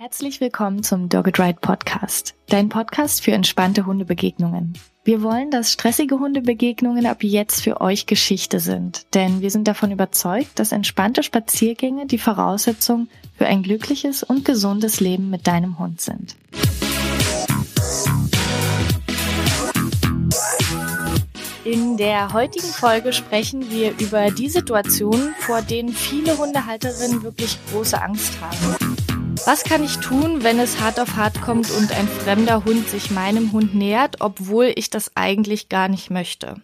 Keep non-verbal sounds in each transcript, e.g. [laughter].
Herzlich willkommen zum Dogged Ride Podcast, dein Podcast für entspannte Hundebegegnungen. Wir wollen, dass stressige Hundebegegnungen ab jetzt für euch Geschichte sind, denn wir sind davon überzeugt, dass entspannte Spaziergänge die Voraussetzung für ein glückliches und gesundes Leben mit deinem Hund sind. In der heutigen Folge sprechen wir über die Situationen, vor denen viele Hundehalterinnen wirklich große Angst haben. Was kann ich tun, wenn es hart auf hart kommt und ein fremder Hund sich meinem Hund nähert, obwohl ich das eigentlich gar nicht möchte?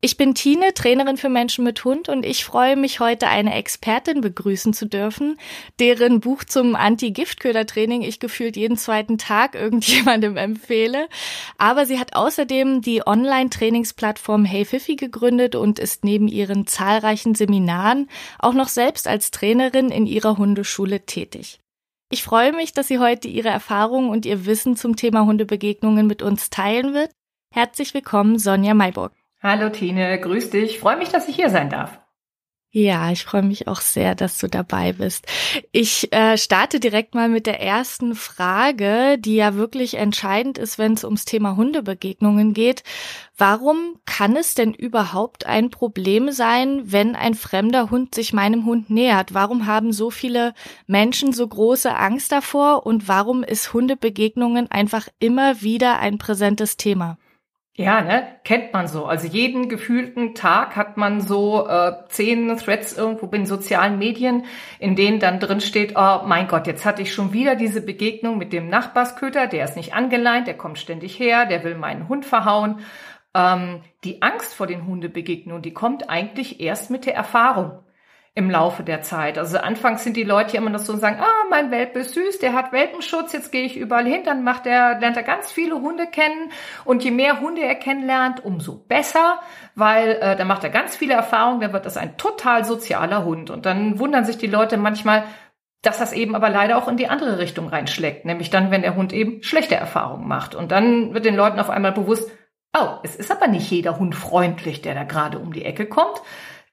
Ich bin Tine, Trainerin für Menschen mit Hund und ich freue mich heute eine Expertin begrüßen zu dürfen, deren Buch zum Anti-Giftköder-Training ich gefühlt jeden zweiten Tag [laughs] irgendjemandem empfehle. Aber sie hat außerdem die Online-Trainingsplattform Hey gegründet und ist neben ihren zahlreichen Seminaren auch noch selbst als Trainerin in ihrer Hundeschule tätig. Ich freue mich, dass sie heute ihre Erfahrungen und ihr Wissen zum Thema Hundebegegnungen mit uns teilen wird. Herzlich willkommen, Sonja Mayburg. Hallo Tine, grüß dich. Freue mich, dass ich hier sein darf. Ja, ich freue mich auch sehr, dass du dabei bist. Ich äh, starte direkt mal mit der ersten Frage, die ja wirklich entscheidend ist, wenn es ums Thema Hundebegegnungen geht. Warum kann es denn überhaupt ein Problem sein, wenn ein fremder Hund sich meinem Hund nähert? Warum haben so viele Menschen so große Angst davor und warum ist Hundebegegnungen einfach immer wieder ein präsentes Thema? Ja, ne, kennt man so. Also jeden gefühlten Tag hat man so äh, zehn Threads irgendwo in sozialen Medien, in denen dann drin steht, oh mein Gott, jetzt hatte ich schon wieder diese Begegnung mit dem Nachbarsköter, der ist nicht angeleint, der kommt ständig her, der will meinen Hund verhauen. Ähm, die Angst vor den Hundebegegnungen, die kommt eigentlich erst mit der Erfahrung im Laufe der Zeit. Also anfangs sind die Leute ja immer noch so und sagen, ah, mein Welpe ist süß, der hat Welpenschutz, jetzt gehe ich überall hin, dann macht er, lernt er ganz viele Hunde kennen. Und je mehr Hunde er kennenlernt, umso besser, weil äh, dann macht er ganz viele Erfahrungen, dann wird das ein total sozialer Hund. Und dann wundern sich die Leute manchmal, dass das eben aber leider auch in die andere Richtung reinschlägt, nämlich dann, wenn der Hund eben schlechte Erfahrungen macht. Und dann wird den Leuten auf einmal bewusst, oh, es ist aber nicht jeder Hund freundlich, der da gerade um die Ecke kommt,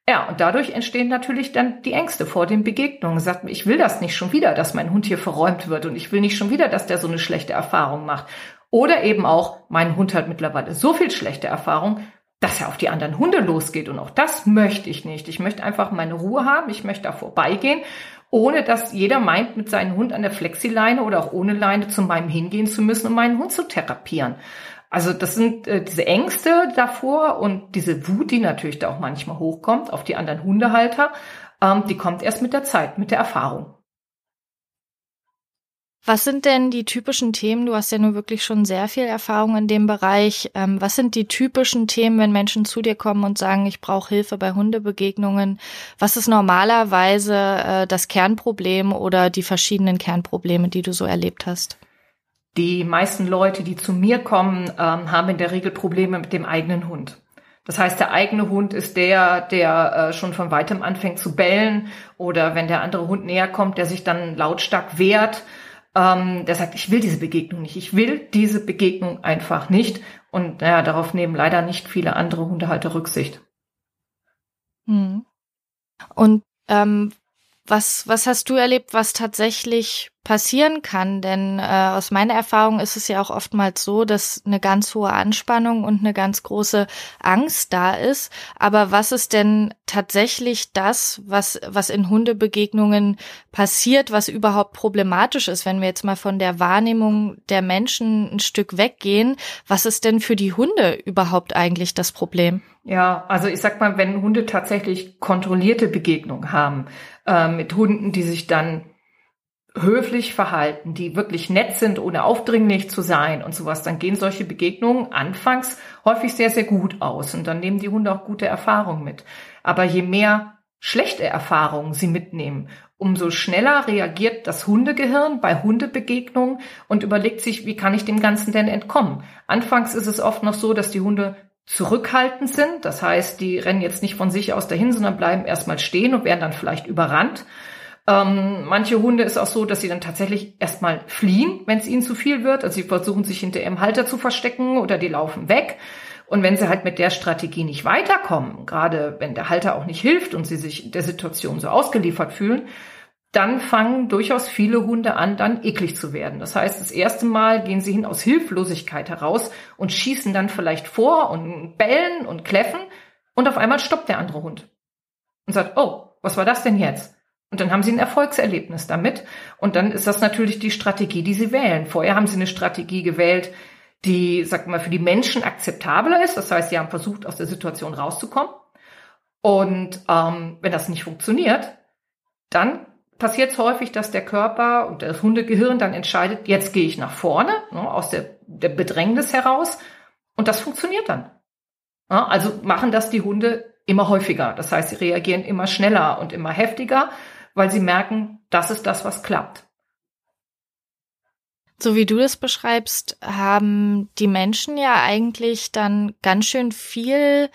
ja, und dadurch entstehen natürlich dann die Ängste vor den Begegnungen. Sagt, ich will das nicht schon wieder, dass mein Hund hier verräumt wird und ich will nicht schon wieder, dass der so eine schlechte Erfahrung macht. Oder eben auch, mein Hund hat mittlerweile so viel schlechte Erfahrung, dass er auf die anderen Hunde losgeht. Und auch das möchte ich nicht. Ich möchte einfach meine Ruhe haben. Ich möchte da vorbeigehen, ohne dass jeder meint, mit seinem Hund an der Flexileine oder auch ohne Leine zu meinem hingehen zu müssen, um meinen Hund zu therapieren. Also das sind äh, diese Ängste davor und diese Wut, die natürlich da auch manchmal hochkommt auf die anderen Hundehalter, ähm, die kommt erst mit der Zeit, mit der Erfahrung. Was sind denn die typischen Themen? Du hast ja nur wirklich schon sehr viel Erfahrung in dem Bereich. Ähm, was sind die typischen Themen, wenn Menschen zu dir kommen und sagen, ich brauche Hilfe bei Hundebegegnungen? Was ist normalerweise äh, das Kernproblem oder die verschiedenen Kernprobleme, die du so erlebt hast? Die meisten Leute, die zu mir kommen, ähm, haben in der Regel Probleme mit dem eigenen Hund. Das heißt, der eigene Hund ist der, der äh, schon von weitem anfängt zu bellen oder wenn der andere Hund näher kommt, der sich dann lautstark wehrt, ähm, der sagt, ich will diese Begegnung nicht, ich will diese Begegnung einfach nicht. Und naja, darauf nehmen leider nicht viele andere Hundehalter Rücksicht. Hm. Und ähm, was, was hast du erlebt, was tatsächlich passieren kann? Denn äh, aus meiner Erfahrung ist es ja auch oftmals so, dass eine ganz hohe Anspannung und eine ganz große Angst da ist. Aber was ist denn tatsächlich das, was, was in Hundebegegnungen passiert, was überhaupt problematisch ist, wenn wir jetzt mal von der Wahrnehmung der Menschen ein Stück weggehen? Was ist denn für die Hunde überhaupt eigentlich das Problem? Ja, also ich sag mal, wenn Hunde tatsächlich kontrollierte Begegnungen haben, äh, mit Hunden, die sich dann höflich verhalten, die wirklich nett sind, ohne aufdringlich zu sein und sowas, dann gehen solche Begegnungen anfangs häufig sehr, sehr gut aus und dann nehmen die Hunde auch gute Erfahrungen mit. Aber je mehr schlechte Erfahrungen sie mitnehmen, umso schneller reagiert das Hundegehirn bei Hundebegegnungen und überlegt sich, wie kann ich dem Ganzen denn entkommen? Anfangs ist es oft noch so, dass die Hunde zurückhaltend sind. Das heißt, die rennen jetzt nicht von sich aus dahin, sondern bleiben erstmal stehen und werden dann vielleicht überrannt. Ähm, manche Hunde ist auch so, dass sie dann tatsächlich erstmal fliehen, wenn es ihnen zu viel wird. Also sie versuchen sich hinter ihrem Halter zu verstecken oder die laufen weg. Und wenn sie halt mit der Strategie nicht weiterkommen, gerade wenn der Halter auch nicht hilft und sie sich der Situation so ausgeliefert fühlen, dann fangen durchaus viele Hunde an, dann eklig zu werden. Das heißt, das erste Mal gehen sie hin aus Hilflosigkeit heraus und schießen dann vielleicht vor und bellen und kläffen und auf einmal stoppt der andere Hund und sagt, oh, was war das denn jetzt? Und dann haben sie ein Erfolgserlebnis damit. Und dann ist das natürlich die Strategie, die sie wählen. Vorher haben sie eine Strategie gewählt, die, sag mal, für die Menschen akzeptabler ist. Das heißt, sie haben versucht, aus der Situation rauszukommen. Und ähm, wenn das nicht funktioniert, dann passiert es häufig, dass der Körper und das Hundegehirn dann entscheidet, jetzt gehe ich nach vorne, ne, aus der, der Bedrängnis heraus. Und das funktioniert dann. Ja, also machen das die Hunde immer häufiger. Das heißt, sie reagieren immer schneller und immer heftiger, weil sie merken, das ist das, was klappt. So wie du das beschreibst, haben die Menschen ja eigentlich dann ganz schön viel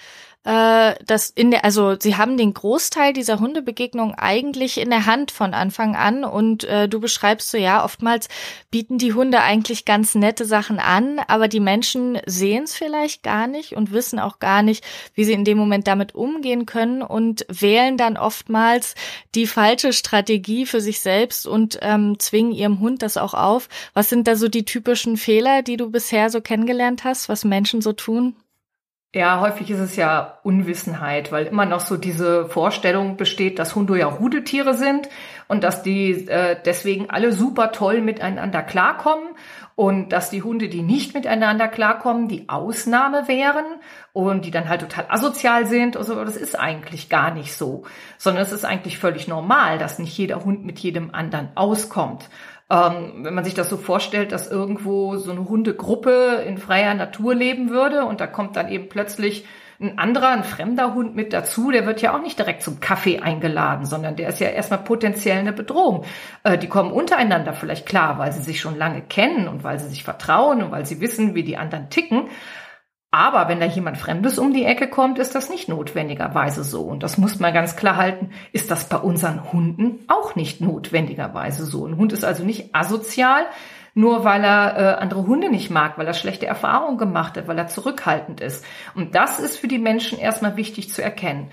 äh, das in der, also sie haben den Großteil dieser Hundebegegnung eigentlich in der Hand von Anfang an und äh, du beschreibst so, ja, oftmals bieten die Hunde eigentlich ganz nette Sachen an, aber die Menschen sehen es vielleicht gar nicht und wissen auch gar nicht, wie sie in dem Moment damit umgehen können und wählen dann oftmals die falsche Strategie für sich selbst und ähm, zwingen ihrem Hund das auch auf. Was sind da so die typischen Fehler, die du bisher so kennengelernt hast, was Menschen so tun? Ja, häufig ist es ja Unwissenheit, weil immer noch so diese Vorstellung besteht, dass Hunde ja Rudetiere sind und dass die äh, deswegen alle super toll miteinander klarkommen und dass die Hunde, die nicht miteinander klarkommen, die Ausnahme wären und die dann halt total asozial sind. Also das ist eigentlich gar nicht so, sondern es ist eigentlich völlig normal, dass nicht jeder Hund mit jedem anderen auskommt. Ähm, wenn man sich das so vorstellt, dass irgendwo so eine Hundegruppe in freier Natur leben würde und da kommt dann eben plötzlich ein anderer, ein fremder Hund mit dazu, der wird ja auch nicht direkt zum Kaffee eingeladen, sondern der ist ja erstmal potenziell eine Bedrohung. Äh, die kommen untereinander vielleicht klar, weil sie sich schon lange kennen und weil sie sich vertrauen und weil sie wissen, wie die anderen ticken. Aber wenn da jemand Fremdes um die Ecke kommt, ist das nicht notwendigerweise so. Und das muss man ganz klar halten, ist das bei unseren Hunden auch nicht notwendigerweise so. Ein Hund ist also nicht asozial, nur weil er äh, andere Hunde nicht mag, weil er schlechte Erfahrungen gemacht hat, weil er zurückhaltend ist. Und das ist für die Menschen erstmal wichtig zu erkennen.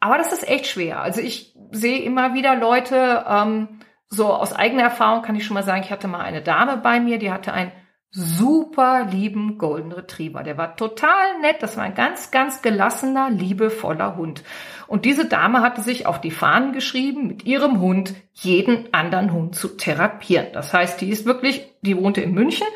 Aber das ist echt schwer. Also ich sehe immer wieder Leute, ähm, so aus eigener Erfahrung kann ich schon mal sagen, ich hatte mal eine Dame bei mir, die hatte ein super lieben Golden Retriever. Der war total nett. Das war ein ganz, ganz gelassener, liebevoller Hund. Und diese Dame hatte sich auf die Fahnen geschrieben, mit ihrem Hund jeden anderen Hund zu therapieren. Das heißt, die ist wirklich, die wohnte in München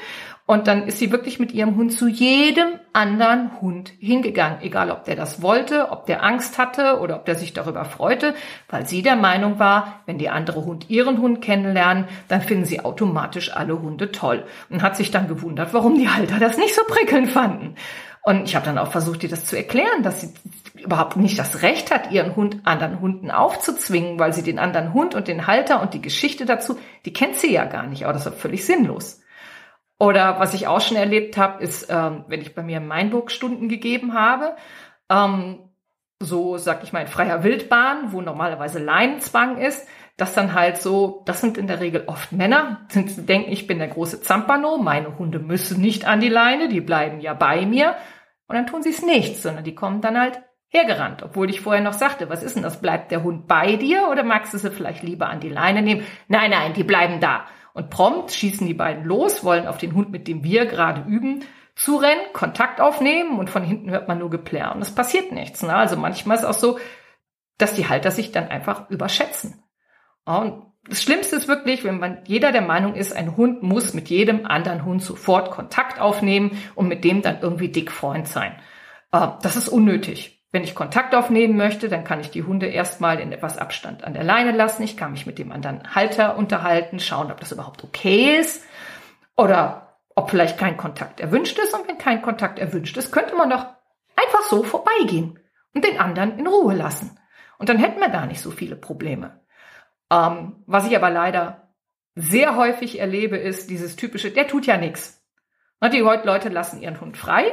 und dann ist sie wirklich mit ihrem Hund zu jedem anderen Hund hingegangen, egal ob der das wollte, ob der Angst hatte oder ob der sich darüber freute, weil sie der Meinung war, wenn die andere Hund ihren Hund kennenlernen, dann finden sie automatisch alle Hunde toll. Und hat sich dann gewundert, warum die Halter das nicht so prickelnd fanden. Und ich habe dann auch versucht, ihr das zu erklären, dass sie überhaupt nicht das Recht hat, ihren Hund anderen Hunden aufzuzwingen, weil sie den anderen Hund und den Halter und die Geschichte dazu, die kennt sie ja gar nicht, aber das ist völlig sinnlos. Oder was ich auch schon erlebt habe, ist, ähm, wenn ich bei mir Mainburg Stunden gegeben habe, ähm, so sag ich mal in freier Wildbahn, wo normalerweise Leinenzwang ist, dass dann halt so, das sind in der Regel oft Männer, die denken, ich bin der große Zampano, meine Hunde müssen nicht an die Leine, die bleiben ja bei mir. Und dann tun sie es nicht, sondern die kommen dann halt hergerannt, obwohl ich vorher noch sagte, was ist denn das? Bleibt der Hund bei dir oder magst du sie vielleicht lieber an die Leine nehmen? Nein, nein, die bleiben da. Und prompt schießen die beiden los, wollen auf den Hund, mit dem wir gerade üben, zurennen, Kontakt aufnehmen und von hinten hört man nur Geplär und es passiert nichts. Ne? Also manchmal ist es auch so, dass die Halter sich dann einfach überschätzen. Und das Schlimmste ist wirklich, wenn man jeder der Meinung ist, ein Hund muss mit jedem anderen Hund sofort Kontakt aufnehmen und mit dem dann irgendwie dick Freund sein. Äh, das ist unnötig. Wenn ich Kontakt aufnehmen möchte, dann kann ich die Hunde erstmal in etwas Abstand an der Leine lassen. Ich kann mich mit dem anderen Halter unterhalten, schauen, ob das überhaupt okay ist oder ob vielleicht kein Kontakt erwünscht ist. Und wenn kein Kontakt erwünscht ist, könnte man doch einfach so vorbeigehen und den anderen in Ruhe lassen. Und dann hätten wir gar nicht so viele Probleme. Ähm, was ich aber leider sehr häufig erlebe, ist dieses typische, der tut ja nichts. Die Leute lassen ihren Hund frei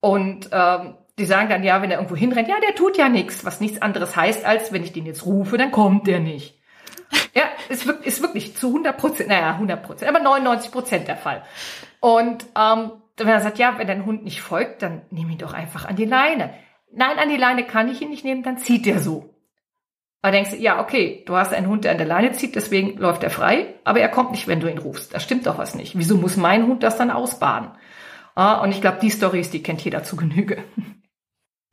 und ähm, die sagen dann, ja, wenn er irgendwo hinrennt, ja, der tut ja nichts, was nichts anderes heißt, als wenn ich den jetzt rufe, dann kommt der nicht. [laughs] Ja, ist, wirklich, ist wirklich zu 100 Prozent, naja, 100 Prozent, aber 99 Prozent der Fall. Und ähm, wenn er sagt, ja, wenn dein Hund nicht folgt, dann nimm ihn doch einfach an die Leine. Nein, an die Leine kann ich ihn nicht nehmen, dann zieht der so. Aber denkst du, ja, okay, du hast einen Hund, der an der Leine zieht, deswegen läuft er frei, aber er kommt nicht, wenn du ihn rufst. Da stimmt doch was nicht. Wieso muss mein Hund das dann ausbaden? Ah, und ich glaube, die Stories, die kennt jeder zu Genüge. [laughs]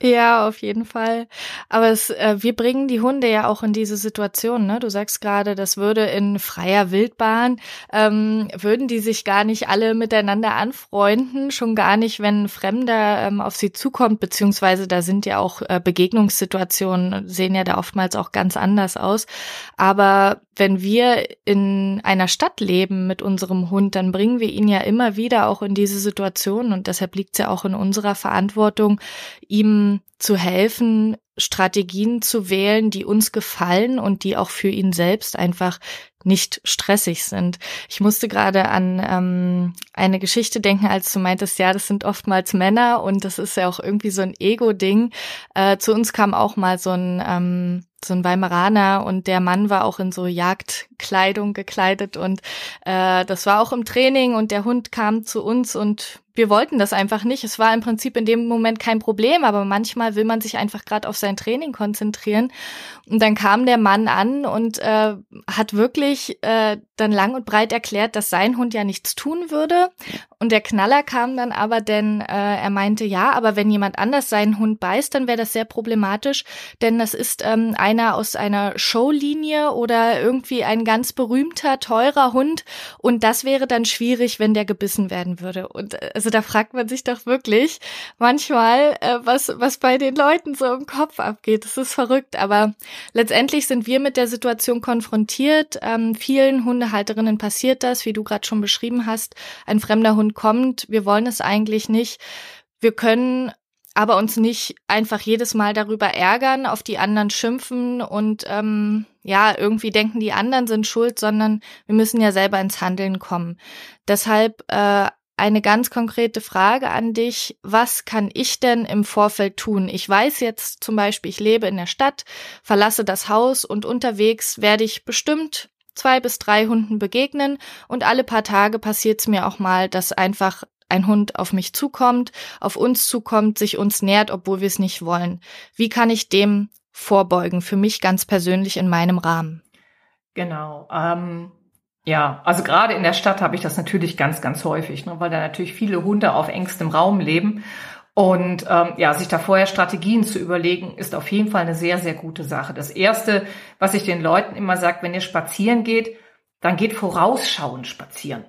Ja, auf jeden Fall. Aber es, äh, wir bringen die Hunde ja auch in diese Situation. Ne? Du sagst gerade, das würde in freier Wildbahn, ähm, würden die sich gar nicht alle miteinander anfreunden, schon gar nicht, wenn ein Fremder ähm, auf sie zukommt, beziehungsweise da sind ja auch äh, Begegnungssituationen, sehen ja da oftmals auch ganz anders aus. Aber wenn wir in einer Stadt leben mit unserem Hund, dann bringen wir ihn ja immer wieder auch in diese Situation und deshalb liegt es ja auch in unserer Verantwortung, ihm zu helfen, Strategien zu wählen, die uns gefallen und die auch für ihn selbst einfach nicht stressig sind. Ich musste gerade an ähm, eine Geschichte denken, als du meintest, ja, das sind oftmals Männer und das ist ja auch irgendwie so ein Ego-Ding. Äh, zu uns kam auch mal so ein ähm, so ein Weimaraner und der Mann war auch in so Jagdkleidung gekleidet und äh, das war auch im Training und der Hund kam zu uns und wir wollten das einfach nicht. Es war im Prinzip in dem Moment kein Problem, aber manchmal will man sich einfach gerade auf sein Training konzentrieren. Und dann kam der Mann an und äh, hat wirklich äh, dann lang und breit erklärt, dass sein Hund ja nichts tun würde. Und der Knaller kam dann aber, denn äh, er meinte, ja, aber wenn jemand anders seinen Hund beißt, dann wäre das sehr problematisch, denn das ist ähm, einer aus einer Showlinie oder irgendwie ein ganz berühmter, teurer Hund. Und das wäre dann schwierig, wenn der gebissen werden würde. Und äh, also da fragt man sich doch wirklich manchmal, äh, was, was bei den Leuten so im Kopf abgeht. Das ist verrückt. Aber letztendlich sind wir mit der Situation konfrontiert. Ähm, vielen Hundehalterinnen passiert das, wie du gerade schon beschrieben hast. Ein fremder Hund kommt. Wir wollen es eigentlich nicht. Wir können aber uns nicht einfach jedes Mal darüber ärgern, auf die anderen schimpfen und ähm, ja, irgendwie denken, die anderen sind schuld, sondern wir müssen ja selber ins Handeln kommen. Deshalb äh, eine ganz konkrete Frage an dich. Was kann ich denn im Vorfeld tun? Ich weiß jetzt zum Beispiel, ich lebe in der Stadt, verlasse das Haus und unterwegs werde ich bestimmt zwei bis drei Hunden begegnen und alle paar Tage passiert es mir auch mal, dass einfach ein Hund auf mich zukommt, auf uns zukommt, sich uns nähert, obwohl wir es nicht wollen. Wie kann ich dem vorbeugen, für mich ganz persönlich in meinem Rahmen? Genau. Ähm ja, also gerade in der Stadt habe ich das natürlich ganz, ganz häufig, ne, weil da natürlich viele Hunde auf engstem Raum leben. Und ähm, ja, sich da vorher Strategien zu überlegen, ist auf jeden Fall eine sehr, sehr gute Sache. Das Erste, was ich den Leuten immer sage, wenn ihr spazieren geht, dann geht vorausschauend spazieren.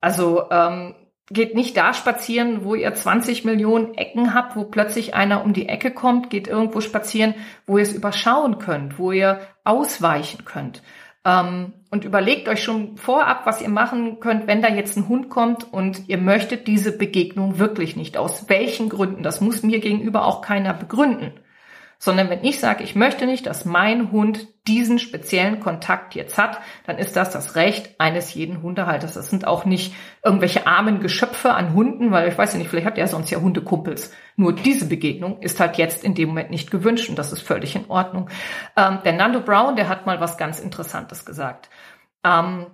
Also ähm, geht nicht da spazieren, wo ihr 20 Millionen Ecken habt, wo plötzlich einer um die Ecke kommt, geht irgendwo spazieren, wo ihr es überschauen könnt, wo ihr ausweichen könnt. Ähm, und überlegt euch schon vorab, was ihr machen könnt, wenn da jetzt ein Hund kommt und ihr möchtet diese Begegnung wirklich nicht. Aus welchen Gründen? Das muss mir gegenüber auch keiner begründen sondern wenn ich sage, ich möchte nicht, dass mein Hund diesen speziellen Kontakt jetzt hat, dann ist das das Recht eines jeden Hundehalters. Das sind auch nicht irgendwelche armen Geschöpfe an Hunden, weil ich weiß ja nicht, vielleicht hat er sonst ja Hundekumpels. Nur diese Begegnung ist halt jetzt in dem Moment nicht gewünscht und das ist völlig in Ordnung. Ähm, der Nando Brown, der hat mal was ganz Interessantes gesagt. Ähm,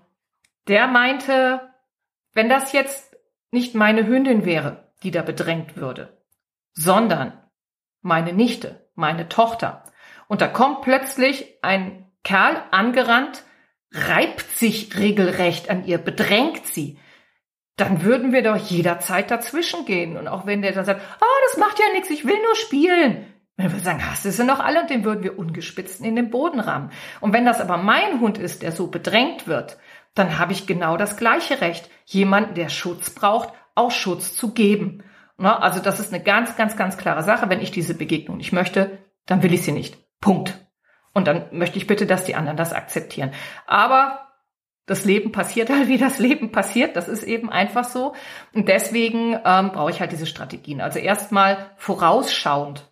der meinte, wenn das jetzt nicht meine Hündin wäre, die da bedrängt würde, sondern meine Nichte, meine Tochter. Und da kommt plötzlich ein Kerl angerannt, reibt sich regelrecht an ihr, bedrängt sie. Dann würden wir doch jederzeit dazwischen gehen. Und auch wenn der dann sagt, ah, oh, das macht ja nichts, ich will nur spielen. Wenn wir sagen, hast du sie noch alle? Und den würden wir ungespitzt in den Boden rammen. Und wenn das aber mein Hund ist, der so bedrängt wird, dann habe ich genau das gleiche Recht, jemanden, der Schutz braucht, auch Schutz zu geben. Ne? Also das ist eine ganz, ganz, ganz klare Sache. Wenn ich diese Begegnung nicht möchte, dann will ich sie nicht. Punkt. Und dann möchte ich bitte, dass die anderen das akzeptieren. Aber das Leben passiert halt, [laughs] wie das Leben passiert. Das ist eben einfach so. Und deswegen ähm, brauche ich halt diese Strategien. Also erstmal vorausschauend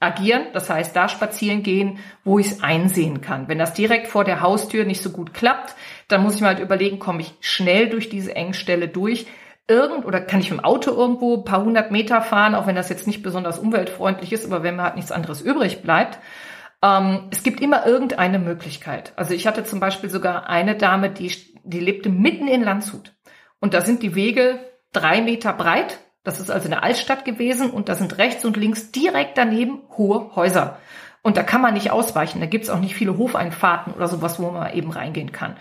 agieren, das heißt da spazieren gehen, wo ich es einsehen kann. Wenn das direkt vor der Haustür nicht so gut klappt, dann muss ich mir halt überlegen, komme ich schnell durch diese Engstelle durch irgend oder kann ich dem Auto irgendwo ein paar hundert Meter fahren, auch wenn das jetzt nicht besonders umweltfreundlich ist, aber wenn mir halt nichts anderes übrig bleibt. Ähm, es gibt immer irgendeine Möglichkeit. Also ich hatte zum Beispiel sogar eine Dame, die, die lebte mitten in Landshut. Und da sind die Wege drei Meter breit. Das ist also eine Altstadt gewesen und da sind rechts und links direkt daneben hohe Häuser. Und da kann man nicht ausweichen. Da gibt's auch nicht viele Hofeinfahrten oder sowas, wo man eben reingehen kann.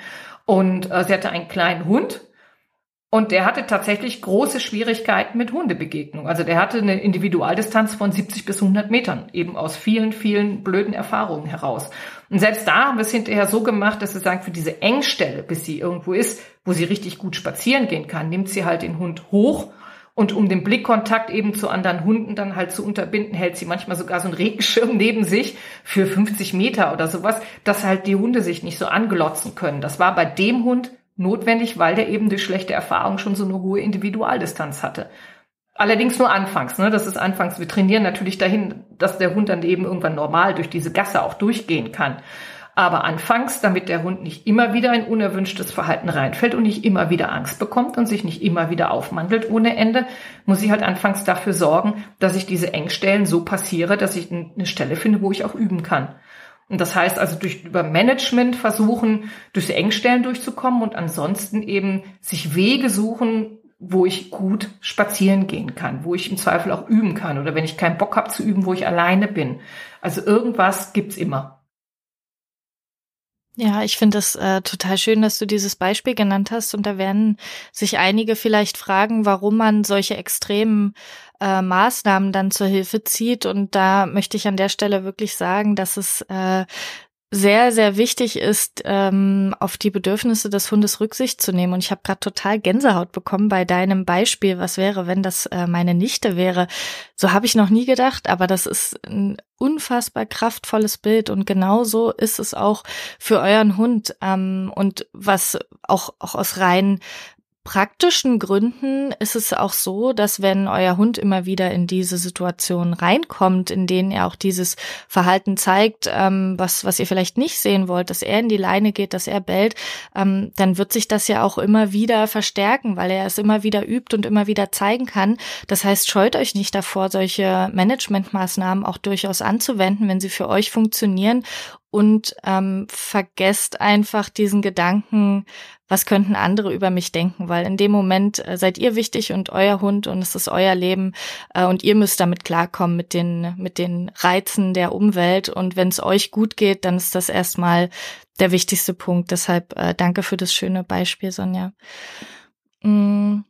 Und äh, sie hatte einen kleinen Hund und der hatte tatsächlich große Schwierigkeiten mit Hundebegegnung. Also der hatte eine Individualdistanz von 70 bis 100 Metern, eben aus vielen, vielen blöden Erfahrungen heraus. Und selbst da haben wir es hinterher so gemacht, dass wir sagen, für diese Engstelle, bis sie irgendwo ist, wo sie richtig gut spazieren gehen kann, nimmt sie halt den Hund hoch und um den Blickkontakt eben zu anderen Hunden dann halt zu unterbinden, hält sie manchmal sogar so einen Regenschirm neben sich für 50 Meter oder sowas, dass halt die Hunde sich nicht so anglotzen können. Das war bei dem Hund notwendig, weil der eben durch schlechte Erfahrung schon so eine hohe Individualdistanz hatte. Allerdings nur anfangs, ne? Das ist anfangs. Wir trainieren natürlich dahin, dass der Hund dann eben irgendwann normal durch diese Gasse auch durchgehen kann. Aber anfangs, damit der Hund nicht immer wieder ein unerwünschtes Verhalten reinfällt und nicht immer wieder Angst bekommt und sich nicht immer wieder aufmandelt ohne Ende, muss ich halt anfangs dafür sorgen, dass ich diese Engstellen so passiere, dass ich eine Stelle finde, wo ich auch üben kann. Und das heißt also durch über Management versuchen, durch Engstellen durchzukommen und ansonsten eben sich Wege suchen, wo ich gut spazieren gehen kann, wo ich im Zweifel auch üben kann oder wenn ich keinen Bock habe zu üben, wo ich alleine bin. Also irgendwas gibt's immer. Ja, ich finde es äh, total schön, dass du dieses Beispiel genannt hast. Und da werden sich einige vielleicht fragen, warum man solche extremen äh, Maßnahmen dann zur Hilfe zieht. Und da möchte ich an der Stelle wirklich sagen, dass es äh, sehr, sehr wichtig ist, ähm, auf die Bedürfnisse des Hundes Rücksicht zu nehmen. Und ich habe gerade total Gänsehaut bekommen bei deinem Beispiel. Was wäre, wenn das äh, meine Nichte wäre? So habe ich noch nie gedacht, aber das ist ein unfassbar kraftvolles Bild und genauso ist es auch für euren Hund. Ähm, und was auch, auch aus rein praktischen Gründen ist es auch so, dass wenn euer Hund immer wieder in diese Situation reinkommt, in denen er auch dieses Verhalten zeigt, ähm, was, was ihr vielleicht nicht sehen wollt, dass er in die Leine geht, dass er bellt, ähm, dann wird sich das ja auch immer wieder verstärken, weil er es immer wieder übt und immer wieder zeigen kann. Das heißt, scheut euch nicht davor, solche Managementmaßnahmen auch durchaus anzuwenden, wenn sie für euch funktionieren und ähm, vergesst einfach diesen Gedanken, was könnten andere über mich denken, weil in dem Moment äh, seid ihr wichtig und euer Hund und es ist euer Leben äh, und ihr müsst damit klarkommen mit den mit den Reizen der Umwelt und wenn es euch gut geht, dann ist das erstmal der wichtigste Punkt. Deshalb äh, danke für das schöne Beispiel, Sonja. Mm.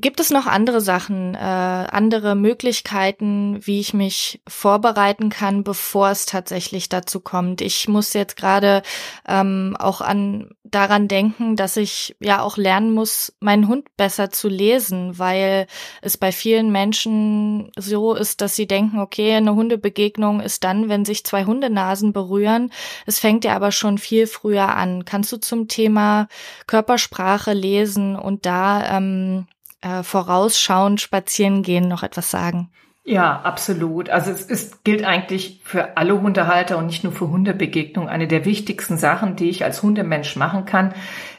Gibt es noch andere Sachen, äh, andere Möglichkeiten, wie ich mich vorbereiten kann, bevor es tatsächlich dazu kommt? Ich muss jetzt gerade ähm, auch an daran denken, dass ich ja auch lernen muss, meinen Hund besser zu lesen, weil es bei vielen Menschen so ist, dass sie denken, okay, eine Hundebegegnung ist dann, wenn sich zwei Hundenasen berühren. Es fängt ja aber schon viel früher an. Kannst du zum Thema Körpersprache lesen und da ähm, äh, vorausschauend spazieren gehen noch etwas sagen? Ja, absolut. Also es ist, gilt eigentlich für alle Hundehalter und nicht nur für Hundebegegnungen. Eine der wichtigsten Sachen, die ich als Hundemensch machen kann,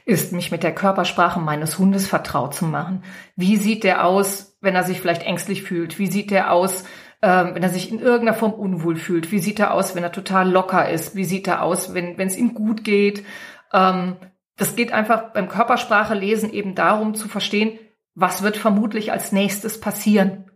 ist, mich mit der Körpersprache meines Hundes vertraut zu machen. Wie sieht der aus, wenn er sich vielleicht ängstlich fühlt? Wie sieht der aus, ähm, wenn er sich in irgendeiner Form unwohl fühlt? Wie sieht er aus, wenn er total locker ist? Wie sieht er aus, wenn es ihm gut geht? Ähm, das geht einfach beim Körpersprache lesen eben darum zu verstehen, was wird vermutlich als nächstes passieren?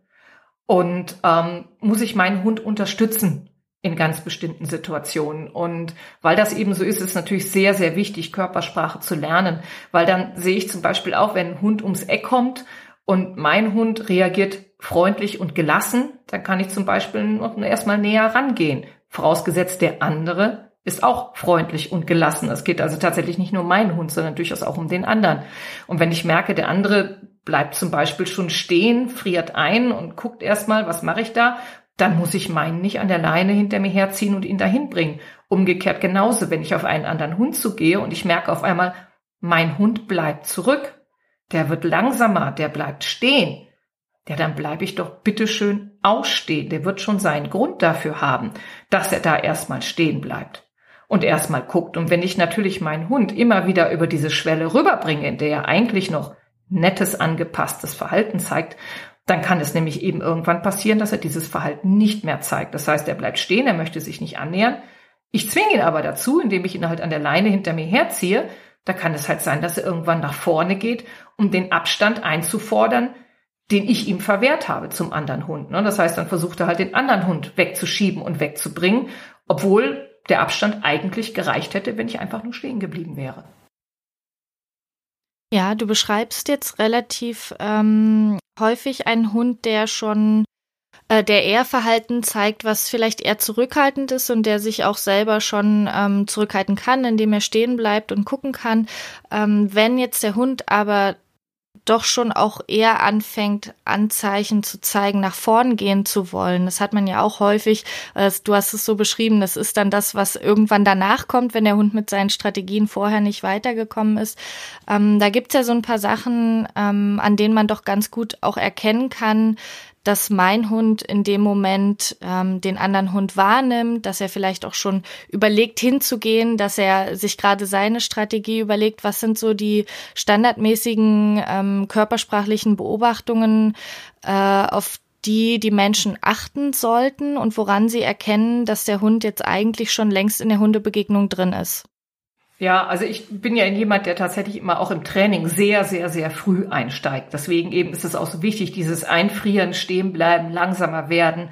Und ähm, muss ich meinen Hund unterstützen in ganz bestimmten Situationen? Und weil das eben so ist, ist es natürlich sehr, sehr wichtig, Körpersprache zu lernen. Weil dann sehe ich zum Beispiel auch, wenn ein Hund ums Eck kommt und mein Hund reagiert freundlich und gelassen, dann kann ich zum Beispiel erstmal näher rangehen. Vorausgesetzt der andere ist auch freundlich und gelassen. Es geht also tatsächlich nicht nur um meinen Hund, sondern durchaus auch um den anderen. Und wenn ich merke, der andere bleibt zum Beispiel schon stehen, friert ein und guckt erstmal, was mache ich da, dann muss ich meinen nicht an der Leine hinter mir herziehen und ihn dahin bringen. Umgekehrt genauso, wenn ich auf einen anderen Hund zugehe und ich merke auf einmal, mein Hund bleibt zurück, der wird langsamer, der bleibt stehen, ja, dann bleibe ich doch bitteschön ausstehen. Der wird schon seinen Grund dafür haben, dass er da erstmal stehen bleibt und erstmal guckt. Und wenn ich natürlich meinen Hund immer wieder über diese Schwelle rüberbringe, in der er eigentlich noch nettes, angepasstes Verhalten zeigt, dann kann es nämlich eben irgendwann passieren, dass er dieses Verhalten nicht mehr zeigt. Das heißt, er bleibt stehen, er möchte sich nicht annähern. Ich zwinge ihn aber dazu, indem ich ihn halt an der Leine hinter mir herziehe. Da kann es halt sein, dass er irgendwann nach vorne geht, um den Abstand einzufordern, den ich ihm verwehrt habe zum anderen Hund. Ne? Das heißt, dann versucht er halt den anderen Hund wegzuschieben und wegzubringen, obwohl der Abstand eigentlich gereicht hätte, wenn ich einfach nur stehen geblieben wäre. Ja, du beschreibst jetzt relativ ähm, häufig einen Hund, der schon äh, der eher Verhalten zeigt, was vielleicht eher zurückhaltend ist und der sich auch selber schon ähm, zurückhalten kann, indem er stehen bleibt und gucken kann. Ähm, wenn jetzt der Hund aber doch schon auch eher anfängt, Anzeichen zu zeigen, nach vorn gehen zu wollen. Das hat man ja auch häufig. Äh, du hast es so beschrieben, das ist dann das, was irgendwann danach kommt, wenn der Hund mit seinen Strategien vorher nicht weitergekommen ist. Ähm, da gibt's ja so ein paar Sachen, ähm, an denen man doch ganz gut auch erkennen kann, dass mein Hund in dem Moment ähm, den anderen Hund wahrnimmt, dass er vielleicht auch schon überlegt hinzugehen, dass er sich gerade seine Strategie überlegt, was sind so die standardmäßigen ähm, körpersprachlichen Beobachtungen, äh, auf die die Menschen achten sollten und woran sie erkennen, dass der Hund jetzt eigentlich schon längst in der Hundebegegnung drin ist. Ja, also ich bin ja jemand, der tatsächlich immer auch im Training sehr, sehr, sehr früh einsteigt. Deswegen eben ist es auch so wichtig, dieses Einfrieren, Stehenbleiben, langsamer werden,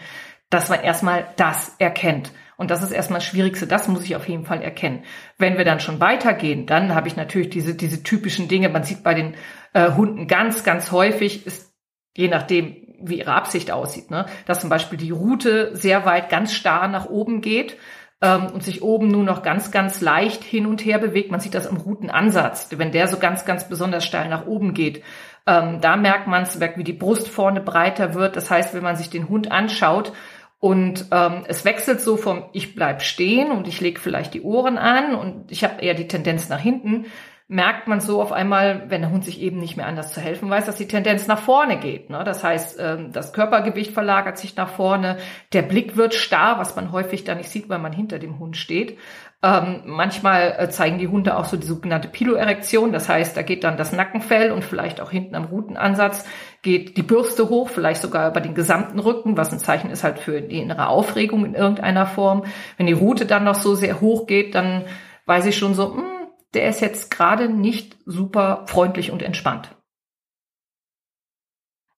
dass man erstmal das erkennt. Und das ist erstmal das Schwierigste, das muss ich auf jeden Fall erkennen. Wenn wir dann schon weitergehen, dann habe ich natürlich diese, diese typischen Dinge, man sieht bei den äh, Hunden ganz, ganz häufig, ist, je nachdem, wie ihre Absicht aussieht, ne, dass zum Beispiel die Route sehr weit ganz starr nach oben geht ähm, und sich oben nur noch ganz, ganz leicht hin und her bewegt. Man sieht das im Routenansatz, wenn der so ganz, ganz besonders steil nach oben geht. Ähm, da merkt man es, wie die Brust vorne breiter wird. Das heißt, wenn man sich den Hund anschaut und ähm, es wechselt so vom ich bleib stehen und ich lege vielleicht die Ohren an und ich habe eher die Tendenz nach hinten, merkt man so auf einmal, wenn der Hund sich eben nicht mehr anders zu helfen weiß, dass die Tendenz nach vorne geht. Ne? Das heißt, ähm, das Körpergewicht verlagert sich nach vorne, der Blick wird starr, was man häufig da nicht sieht, weil man hinter dem Hund steht. Ähm, manchmal äh, zeigen die Hunde auch so die sogenannte Piloerektion, das heißt, da geht dann das Nackenfell und vielleicht auch hinten am Rutenansatz geht die Bürste hoch, vielleicht sogar über den gesamten Rücken, was ein Zeichen ist halt für die innere Aufregung in irgendeiner Form. Wenn die Rute dann noch so sehr hoch geht, dann weiß ich schon so, mh, hm, der ist jetzt gerade nicht super freundlich und entspannt.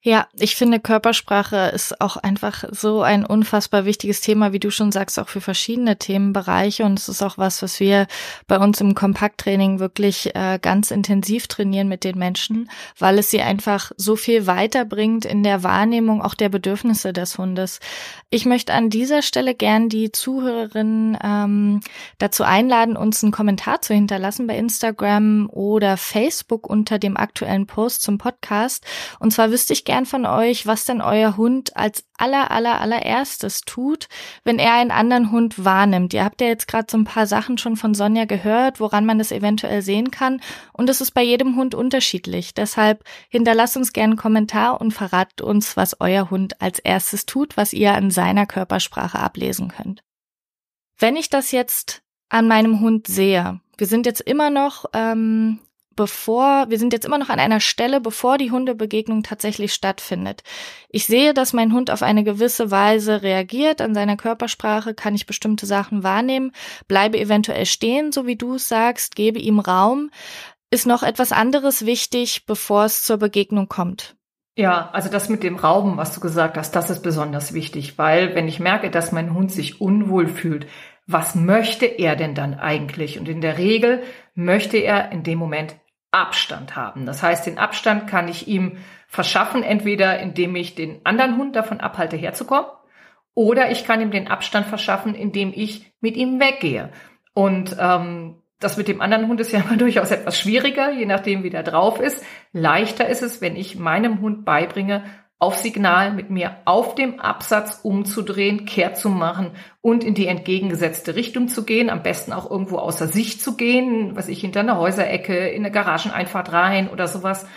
Ja, ich finde, Körpersprache ist auch einfach so ein unfassbar wichtiges Thema, wie du schon sagst, auch für verschiedene Themenbereiche. Und es ist auch was, was wir bei uns im Kompakttraining wirklich äh, ganz intensiv trainieren mit den Menschen, weil es sie einfach so viel weiterbringt in der Wahrnehmung auch der Bedürfnisse des Hundes. Ich möchte an dieser Stelle gern die Zuhörerinnen ähm, dazu einladen, uns einen Kommentar zu hinterlassen bei Instagram oder Facebook unter dem aktuellen Post zum Podcast. Und zwar wüsste ich gern von euch, was denn euer Hund als aller, aller, allererstes tut, wenn er einen anderen Hund wahrnimmt. Ihr habt ja jetzt gerade so ein paar Sachen schon von Sonja gehört, woran man das eventuell sehen kann. Und es ist bei jedem Hund unterschiedlich. Deshalb hinterlasst uns gerne einen Kommentar und verratet uns, was euer Hund als erstes tut, was ihr an seiner Körpersprache ablesen könnt. Wenn ich das jetzt an meinem Hund sehe, wir sind jetzt immer noch ähm, bevor, wir sind jetzt immer noch an einer Stelle, bevor die Hundebegegnung tatsächlich stattfindet. Ich sehe, dass mein Hund auf eine gewisse Weise reagiert, an seiner Körpersprache kann ich bestimmte Sachen wahrnehmen, bleibe eventuell stehen, so wie du es sagst, gebe ihm Raum. Ist noch etwas anderes wichtig, bevor es zur Begegnung kommt? Ja, also das mit dem Rauben, was du gesagt hast, das ist besonders wichtig, weil wenn ich merke, dass mein Hund sich unwohl fühlt, was möchte er denn dann eigentlich? Und in der Regel möchte er in dem Moment Abstand haben. Das heißt, den Abstand kann ich ihm verschaffen, entweder indem ich den anderen Hund davon abhalte, herzukommen, oder ich kann ihm den Abstand verschaffen, indem ich mit ihm weggehe. Und ähm, das mit dem anderen Hund ist ja immer [laughs] durchaus etwas schwieriger, je nachdem, wie der drauf ist. Leichter ist es, wenn ich meinem Hund beibringe, auf Signal mit mir auf dem Absatz umzudrehen, kehrt zu machen und in die entgegengesetzte Richtung zu gehen, am besten auch irgendwo außer Sicht zu gehen, was ich hinter einer Häuserecke, in eine Garageneinfahrt rein oder sowas,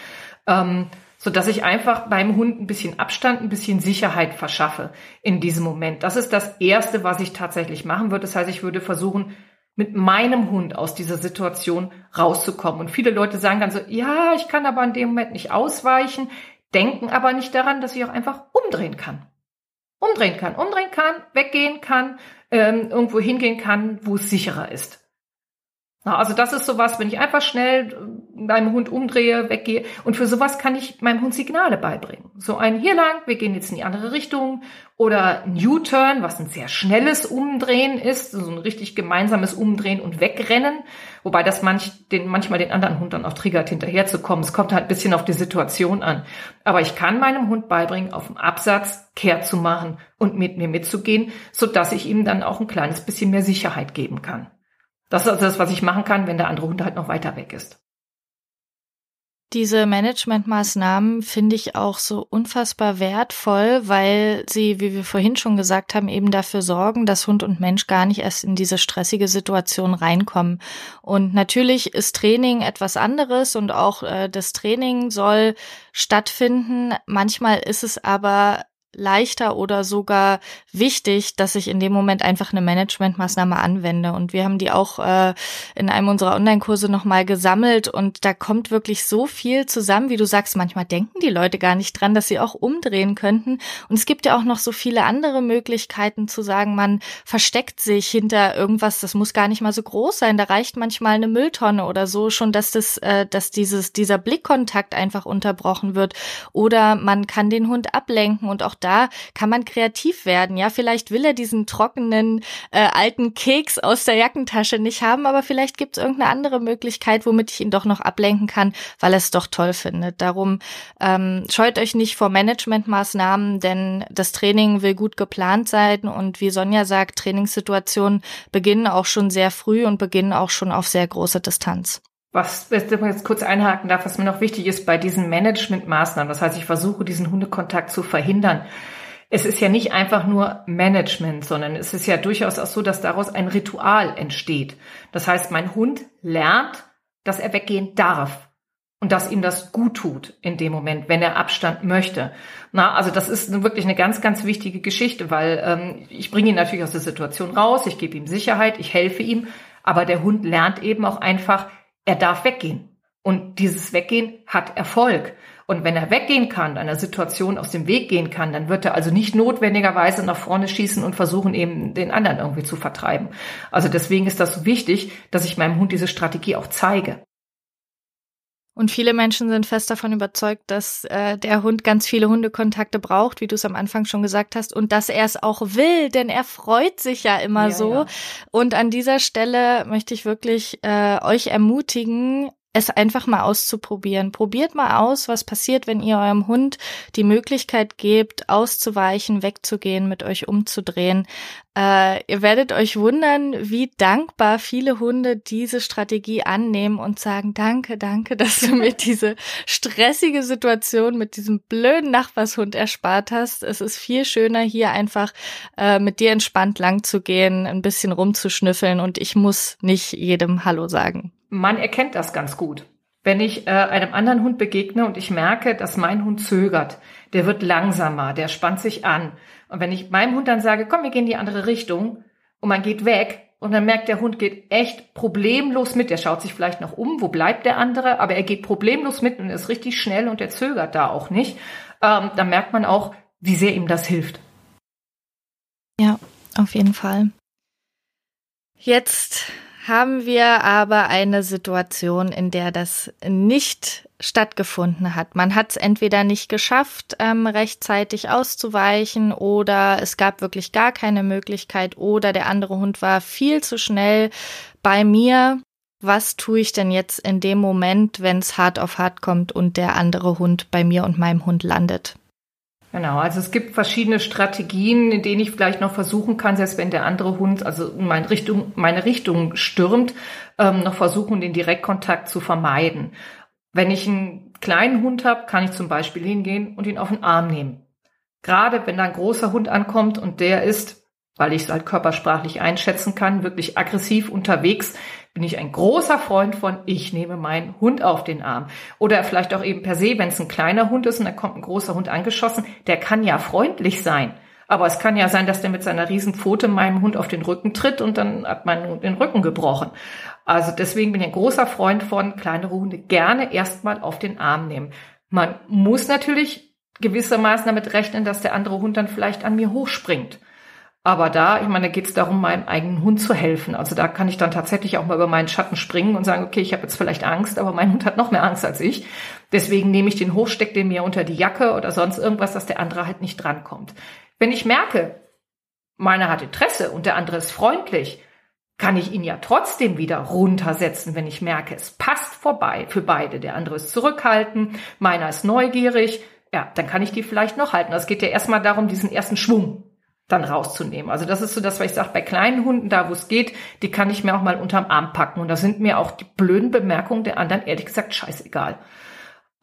ähm, so dass ich einfach beim Hund ein bisschen Abstand, ein bisschen Sicherheit verschaffe in diesem Moment. Das ist das erste, was ich tatsächlich machen würde. Das heißt, ich würde versuchen, mit meinem Hund aus dieser Situation rauszukommen. Und viele Leute sagen dann so, ja, ich kann aber in dem Moment nicht ausweichen denken aber nicht daran, dass ich auch einfach umdrehen kann. Umdrehen kann, umdrehen kann, weggehen kann, ähm, irgendwo hingehen kann, wo es sicherer ist. Also das ist sowas, wenn ich einfach schnell meinem Hund umdrehe, weggehe. Und für sowas kann ich meinem Hund Signale beibringen. So ein hier lang, wir gehen jetzt in die andere Richtung. Oder ein U-Turn, was ein sehr schnelles Umdrehen ist. So ein richtig gemeinsames Umdrehen und Wegrennen. Wobei das manch, den, manchmal den anderen Hund dann auch triggert, hinterherzukommen. Es kommt halt ein bisschen auf die Situation an. Aber ich kann meinem Hund beibringen, auf dem Absatz kehrt zu machen und mit mir mitzugehen, so dass ich ihm dann auch ein kleines bisschen mehr Sicherheit geben kann. Das ist also das, was ich machen kann, wenn der andere Hund halt noch weiter weg ist. Diese Managementmaßnahmen finde ich auch so unfassbar wertvoll, weil sie, wie wir vorhin schon gesagt haben, eben dafür sorgen, dass Hund und Mensch gar nicht erst in diese stressige Situation reinkommen. Und natürlich ist Training etwas anderes und auch äh, das Training soll stattfinden. Manchmal ist es aber leichter oder sogar wichtig, dass ich in dem Moment einfach eine Managementmaßnahme anwende. Und wir haben die auch äh, in einem unserer Online-Kurse nochmal gesammelt und da kommt wirklich so viel zusammen, wie du sagst, manchmal denken die Leute gar nicht dran, dass sie auch umdrehen könnten. Und es gibt ja auch noch so viele andere Möglichkeiten zu sagen, man versteckt sich hinter irgendwas, das muss gar nicht mal so groß sein. Da reicht manchmal eine Mülltonne oder so schon, dass das, äh, dass dieses, dieser Blickkontakt einfach unterbrochen wird. Oder man kann den Hund ablenken und auch da kann man kreativ werden. Ja, vielleicht will er diesen trockenen äh, alten Keks aus der Jackentasche nicht haben, aber vielleicht gibt es irgendeine andere Möglichkeit, womit ich ihn doch noch ablenken kann, weil er es doch toll findet. Darum ähm, scheut euch nicht vor Managementmaßnahmen, denn das Training will gut geplant sein und wie Sonja sagt, Trainingssituationen beginnen auch schon sehr früh und beginnen auch schon auf sehr große Distanz. Was, jetzt kurz einhaken darf, was mir noch wichtig ist bei diesen Managementmaßnahmen, das heißt, ich versuche diesen Hundekontakt zu verhindern. Es ist ja nicht einfach nur Management, sondern es ist ja durchaus auch so, dass daraus ein Ritual entsteht. Das heißt, mein Hund lernt, dass er weggehen darf und dass ihm das gut tut in dem Moment, wenn er Abstand möchte. Na, also das ist wirklich eine ganz, ganz wichtige Geschichte, weil ähm, ich bringe ihn natürlich aus der Situation raus, ich gebe ihm Sicherheit, ich helfe ihm, aber der Hund lernt eben auch einfach, er darf weggehen. Und dieses Weggehen hat Erfolg. Und wenn er weggehen kann, einer Situation aus dem Weg gehen kann, dann wird er also nicht notwendigerweise nach vorne schießen und versuchen, eben den anderen irgendwie zu vertreiben. Also deswegen ist das so wichtig, dass ich meinem Hund diese Strategie auch zeige. Und viele Menschen sind fest davon überzeugt, dass äh, der Hund ganz viele Hundekontakte braucht, wie du es am Anfang schon gesagt hast, und dass er es auch will, denn er freut sich ja immer ja, so. Ja. Und an dieser Stelle möchte ich wirklich äh, euch ermutigen, es einfach mal auszuprobieren. Probiert mal aus, was passiert, wenn ihr eurem Hund die Möglichkeit gebt, auszuweichen, wegzugehen, mit euch umzudrehen. Äh, ihr werdet euch wundern, wie dankbar viele Hunde diese Strategie annehmen und sagen, danke, danke, [laughs] dass du mir diese stressige Situation mit diesem blöden Nachbarshund erspart hast. Es ist viel schöner, hier einfach äh, mit dir entspannt lang zu gehen, ein bisschen rumzuschnüffeln und ich muss nicht jedem Hallo sagen man erkennt das ganz gut. Wenn ich äh, einem anderen Hund begegne und ich merke, dass mein Hund zögert, der wird langsamer, der spannt sich an. Und wenn ich meinem Hund dann sage, komm, wir gehen in die andere Richtung und man geht weg und dann merkt der Hund geht echt problemlos mit, der schaut sich vielleicht noch um, wo bleibt der andere, aber er geht problemlos mit und ist richtig schnell und der zögert da auch nicht, ähm, dann merkt man auch, wie sehr ihm das hilft. Ja, auf jeden Fall. Jetzt haben wir aber eine Situation, in der das nicht stattgefunden hat. Man hat es entweder nicht geschafft, ähm, rechtzeitig auszuweichen oder es gab wirklich gar keine Möglichkeit oder der andere Hund war viel zu schnell bei mir. Was tue ich denn jetzt in dem Moment, wenn es hart auf hart kommt und der andere Hund bei mir und meinem Hund landet? Genau, also es gibt verschiedene Strategien, in denen ich vielleicht noch versuchen kann, selbst wenn der andere Hund also in meine Richtung, meine Richtung stürmt, ähm, noch versuchen, den Direktkontakt zu vermeiden. Wenn ich einen kleinen Hund habe, kann ich zum Beispiel hingehen und ihn auf den Arm nehmen. Gerade wenn da ein großer Hund ankommt und der ist weil ich es halt körpersprachlich einschätzen kann, wirklich aggressiv unterwegs, bin ich ein großer Freund von, ich nehme meinen Hund auf den Arm. Oder vielleicht auch eben per se, wenn es ein kleiner Hund ist und da kommt ein großer Hund angeschossen, der kann ja freundlich sein. Aber es kann ja sein, dass der mit seiner Riesenpfote meinem Hund auf den Rücken tritt und dann hat mein Hund den Rücken gebrochen. Also deswegen bin ich ein großer Freund von, kleinere Hunde gerne erstmal auf den Arm nehmen. Man muss natürlich gewissermaßen damit rechnen, dass der andere Hund dann vielleicht an mir hochspringt. Aber da, ich meine, da geht es darum, meinem eigenen Hund zu helfen. Also da kann ich dann tatsächlich auch mal über meinen Schatten springen und sagen, okay, ich habe jetzt vielleicht Angst, aber mein Hund hat noch mehr Angst als ich. Deswegen nehme ich den hoch, stecke den mir unter die Jacke oder sonst irgendwas, dass der andere halt nicht drankommt. Wenn ich merke, meiner hat Interesse und der andere ist freundlich, kann ich ihn ja trotzdem wieder runtersetzen, wenn ich merke, es passt vorbei für beide. Der andere ist zurückhaltend, meiner ist neugierig. Ja, dann kann ich die vielleicht noch halten. Es geht ja erstmal darum, diesen ersten Schwung dann rauszunehmen. Also das ist so das, was ich sage, bei kleinen Hunden, da wo es geht, die kann ich mir auch mal unterm Arm packen. Und da sind mir auch die blöden Bemerkungen der anderen ehrlich gesagt scheißegal.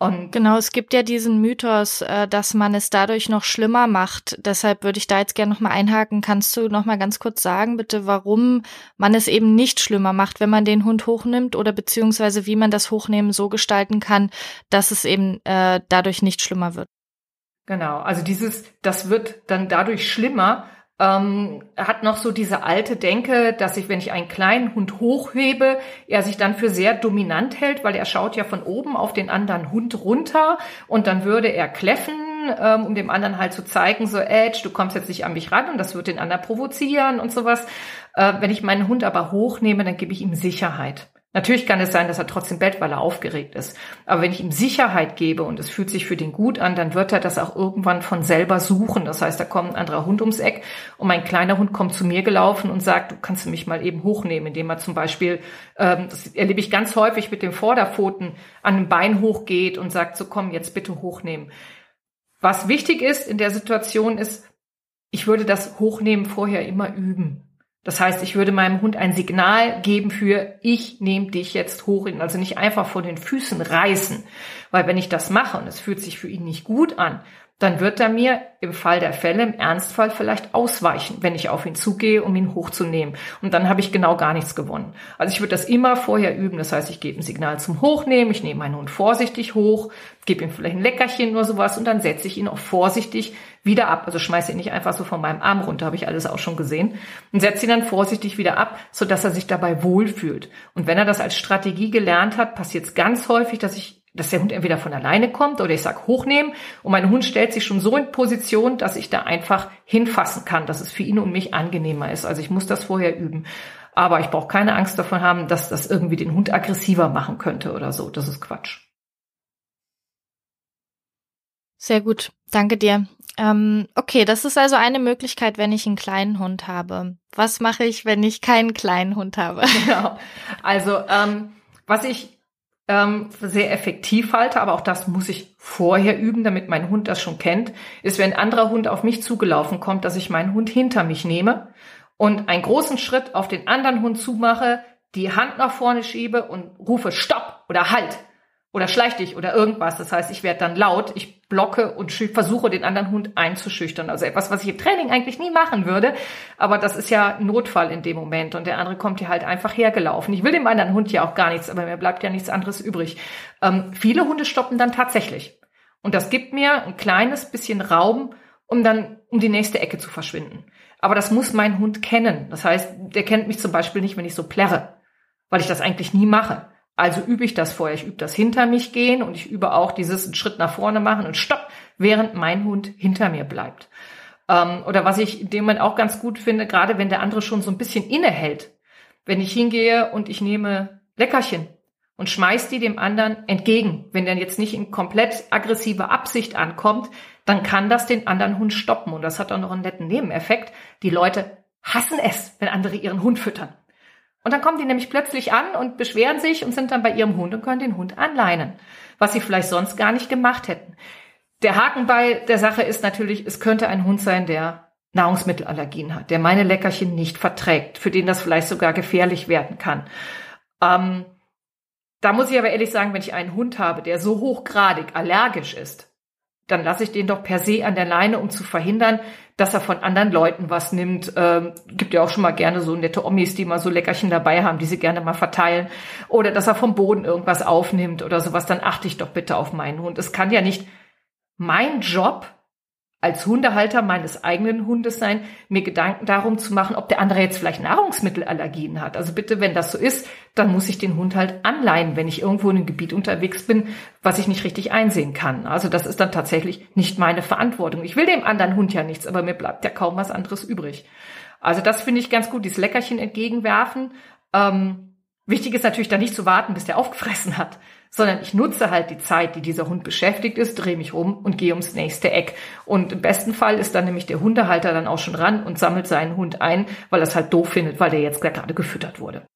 Und genau, es gibt ja diesen Mythos, äh, dass man es dadurch noch schlimmer macht. Deshalb würde ich da jetzt gerne nochmal einhaken. Kannst du nochmal ganz kurz sagen, bitte, warum man es eben nicht schlimmer macht, wenn man den Hund hochnimmt oder beziehungsweise wie man das Hochnehmen so gestalten kann, dass es eben äh, dadurch nicht schlimmer wird? Genau, also dieses, das wird dann dadurch schlimmer, ähm, hat noch so diese alte Denke, dass ich, wenn ich einen kleinen Hund hochhebe, er sich dann für sehr dominant hält, weil er schaut ja von oben auf den anderen Hund runter und dann würde er kläffen, ähm, um dem anderen halt zu zeigen, so Edge, du kommst jetzt nicht an mich ran und das wird den anderen provozieren und sowas. Äh, wenn ich meinen Hund aber hochnehme, dann gebe ich ihm Sicherheit. Natürlich kann es sein, dass er trotzdem bellt, weil er aufgeregt ist. Aber wenn ich ihm Sicherheit gebe und es fühlt sich für den gut an, dann wird er das auch irgendwann von selber suchen. Das heißt, da kommt ein anderer Hund ums Eck und mein kleiner Hund kommt zu mir gelaufen und sagt, du kannst mich mal eben hochnehmen, indem er zum Beispiel, ähm, das erlebe ich ganz häufig mit den Vorderpfoten an einem Bein hochgeht und sagt, so komm, jetzt bitte hochnehmen. Was wichtig ist in der Situation ist, ich würde das Hochnehmen vorher immer üben. Das heißt, ich würde meinem Hund ein Signal geben für, ich nehme dich jetzt hoch, also nicht einfach vor den Füßen reißen. Weil wenn ich das mache und es fühlt sich für ihn nicht gut an, dann wird er mir im Fall der Fälle, im Ernstfall vielleicht ausweichen, wenn ich auf ihn zugehe, um ihn hochzunehmen. Und dann habe ich genau gar nichts gewonnen. Also ich würde das immer vorher üben. Das heißt, ich gebe ein Signal zum Hochnehmen, ich nehme meinen Hund vorsichtig hoch, gebe ihm vielleicht ein Leckerchen oder sowas und dann setze ich ihn auch vorsichtig wieder ab. Also schmeiße ihn nicht einfach so von meinem Arm runter, habe ich alles auch schon gesehen. Und setze ihn dann vorsichtig wieder ab, sodass er sich dabei wohlfühlt. Und wenn er das als Strategie gelernt hat, passiert es ganz häufig, dass ich dass der Hund entweder von alleine kommt oder ich sag hochnehmen und mein Hund stellt sich schon so in Position, dass ich da einfach hinfassen kann, dass es für ihn und mich angenehmer ist. Also ich muss das vorher üben. Aber ich brauche keine Angst davon haben, dass das irgendwie den Hund aggressiver machen könnte oder so. Das ist Quatsch. Sehr gut, danke dir. Ähm, okay, das ist also eine Möglichkeit, wenn ich einen kleinen Hund habe. Was mache ich, wenn ich keinen kleinen Hund habe? [laughs] Genau. Also ähm, was ich ähm, sehr effektiv halte, aber auch das muss ich vorher üben, damit mein Hund das schon kennt, ist, wenn ein anderer Hund auf mich zugelaufen kommt, dass ich meinen Hund hinter mich nehme und einen großen Schritt auf den anderen Hund zumache, die Hand nach vorne schiebe und rufe Stopp oder Halt oder schleich dich oder irgendwas. Das heißt, ich werde dann laut, ich blocke und versuche den anderen Hund einzuschüchtern. Also etwas, was ich im Training eigentlich nie machen würde. Aber das ist ja Notfall in dem Moment. Und der andere kommt hier halt einfach hergelaufen. Ich will dem anderen Hund ja auch gar nichts, aber mir bleibt ja nichts anderes übrig. Ähm, viele Hunde stoppen dann tatsächlich. Und das gibt mir ein kleines bisschen Raum, um dann um die nächste Ecke zu verschwinden. Aber das muss mein Hund kennen. Das heißt, der kennt mich zum Beispiel nicht, wenn ich so plärre, weil ich das eigentlich nie mache. Also übe ich das vorher. Ich übe das hinter mich gehen und ich übe auch dieses einen Schritt nach vorne machen und stopp, während mein Hund hinter mir bleibt. Ähm, oder was ich in dem Moment auch ganz gut finde, gerade wenn der andere schon so ein bisschen innehält. Wenn ich hingehe und ich nehme Leckerchen und schmeiß die dem anderen entgegen. Wenn der jetzt nicht in komplett aggressiver Absicht ankommt, dann kann das den anderen Hund stoppen. Und das hat auch noch einen netten Nebeneffekt. Die Leute hassen es, wenn andere ihren Hund füttern. Und dann kommen die nämlich plötzlich an und beschweren sich und sind dann bei ihrem Hund und können den Hund anleinen, was sie vielleicht sonst gar nicht gemacht hätten. Der Haken bei der Sache ist natürlich, es könnte ein Hund sein, der Nahrungsmittelallergien hat, der meine Leckerchen nicht verträgt, für den das vielleicht sogar gefährlich werden kann. Ähm, da muss ich aber ehrlich sagen, wenn ich einen Hund habe, der so hochgradig allergisch ist, dann lasse ich den doch per se an der Leine, um zu verhindern, dass er von anderen Leuten was nimmt. Ähm, gibt ja auch schon mal gerne so nette Omis, die mal so Leckerchen dabei haben, die sie gerne mal verteilen. Oder dass er vom Boden irgendwas aufnimmt oder sowas. Dann achte ich doch bitte auf meinen Hund. Es kann ja nicht mein Job als Hundehalter meines eigenen Hundes sein, mir Gedanken darum zu machen, ob der andere jetzt vielleicht Nahrungsmittelallergien hat. Also bitte, wenn das so ist, dann muss ich den Hund halt anleihen, wenn ich irgendwo in einem Gebiet unterwegs bin, was ich nicht richtig einsehen kann. Also das ist dann tatsächlich nicht meine Verantwortung. Ich will dem anderen Hund ja nichts, aber mir bleibt ja kaum was anderes übrig. Also das finde ich ganz gut, dieses Leckerchen entgegenwerfen. Ähm, wichtig ist natürlich dann nicht zu warten, bis der aufgefressen hat, sondern ich nutze halt die Zeit, die dieser Hund beschäftigt ist, drehe mich rum und gehe ums nächste Eck. Und im besten Fall ist dann nämlich der Hundehalter dann auch schon ran und sammelt seinen Hund ein, weil er es halt doof findet, weil der jetzt gerade gefüttert wurde.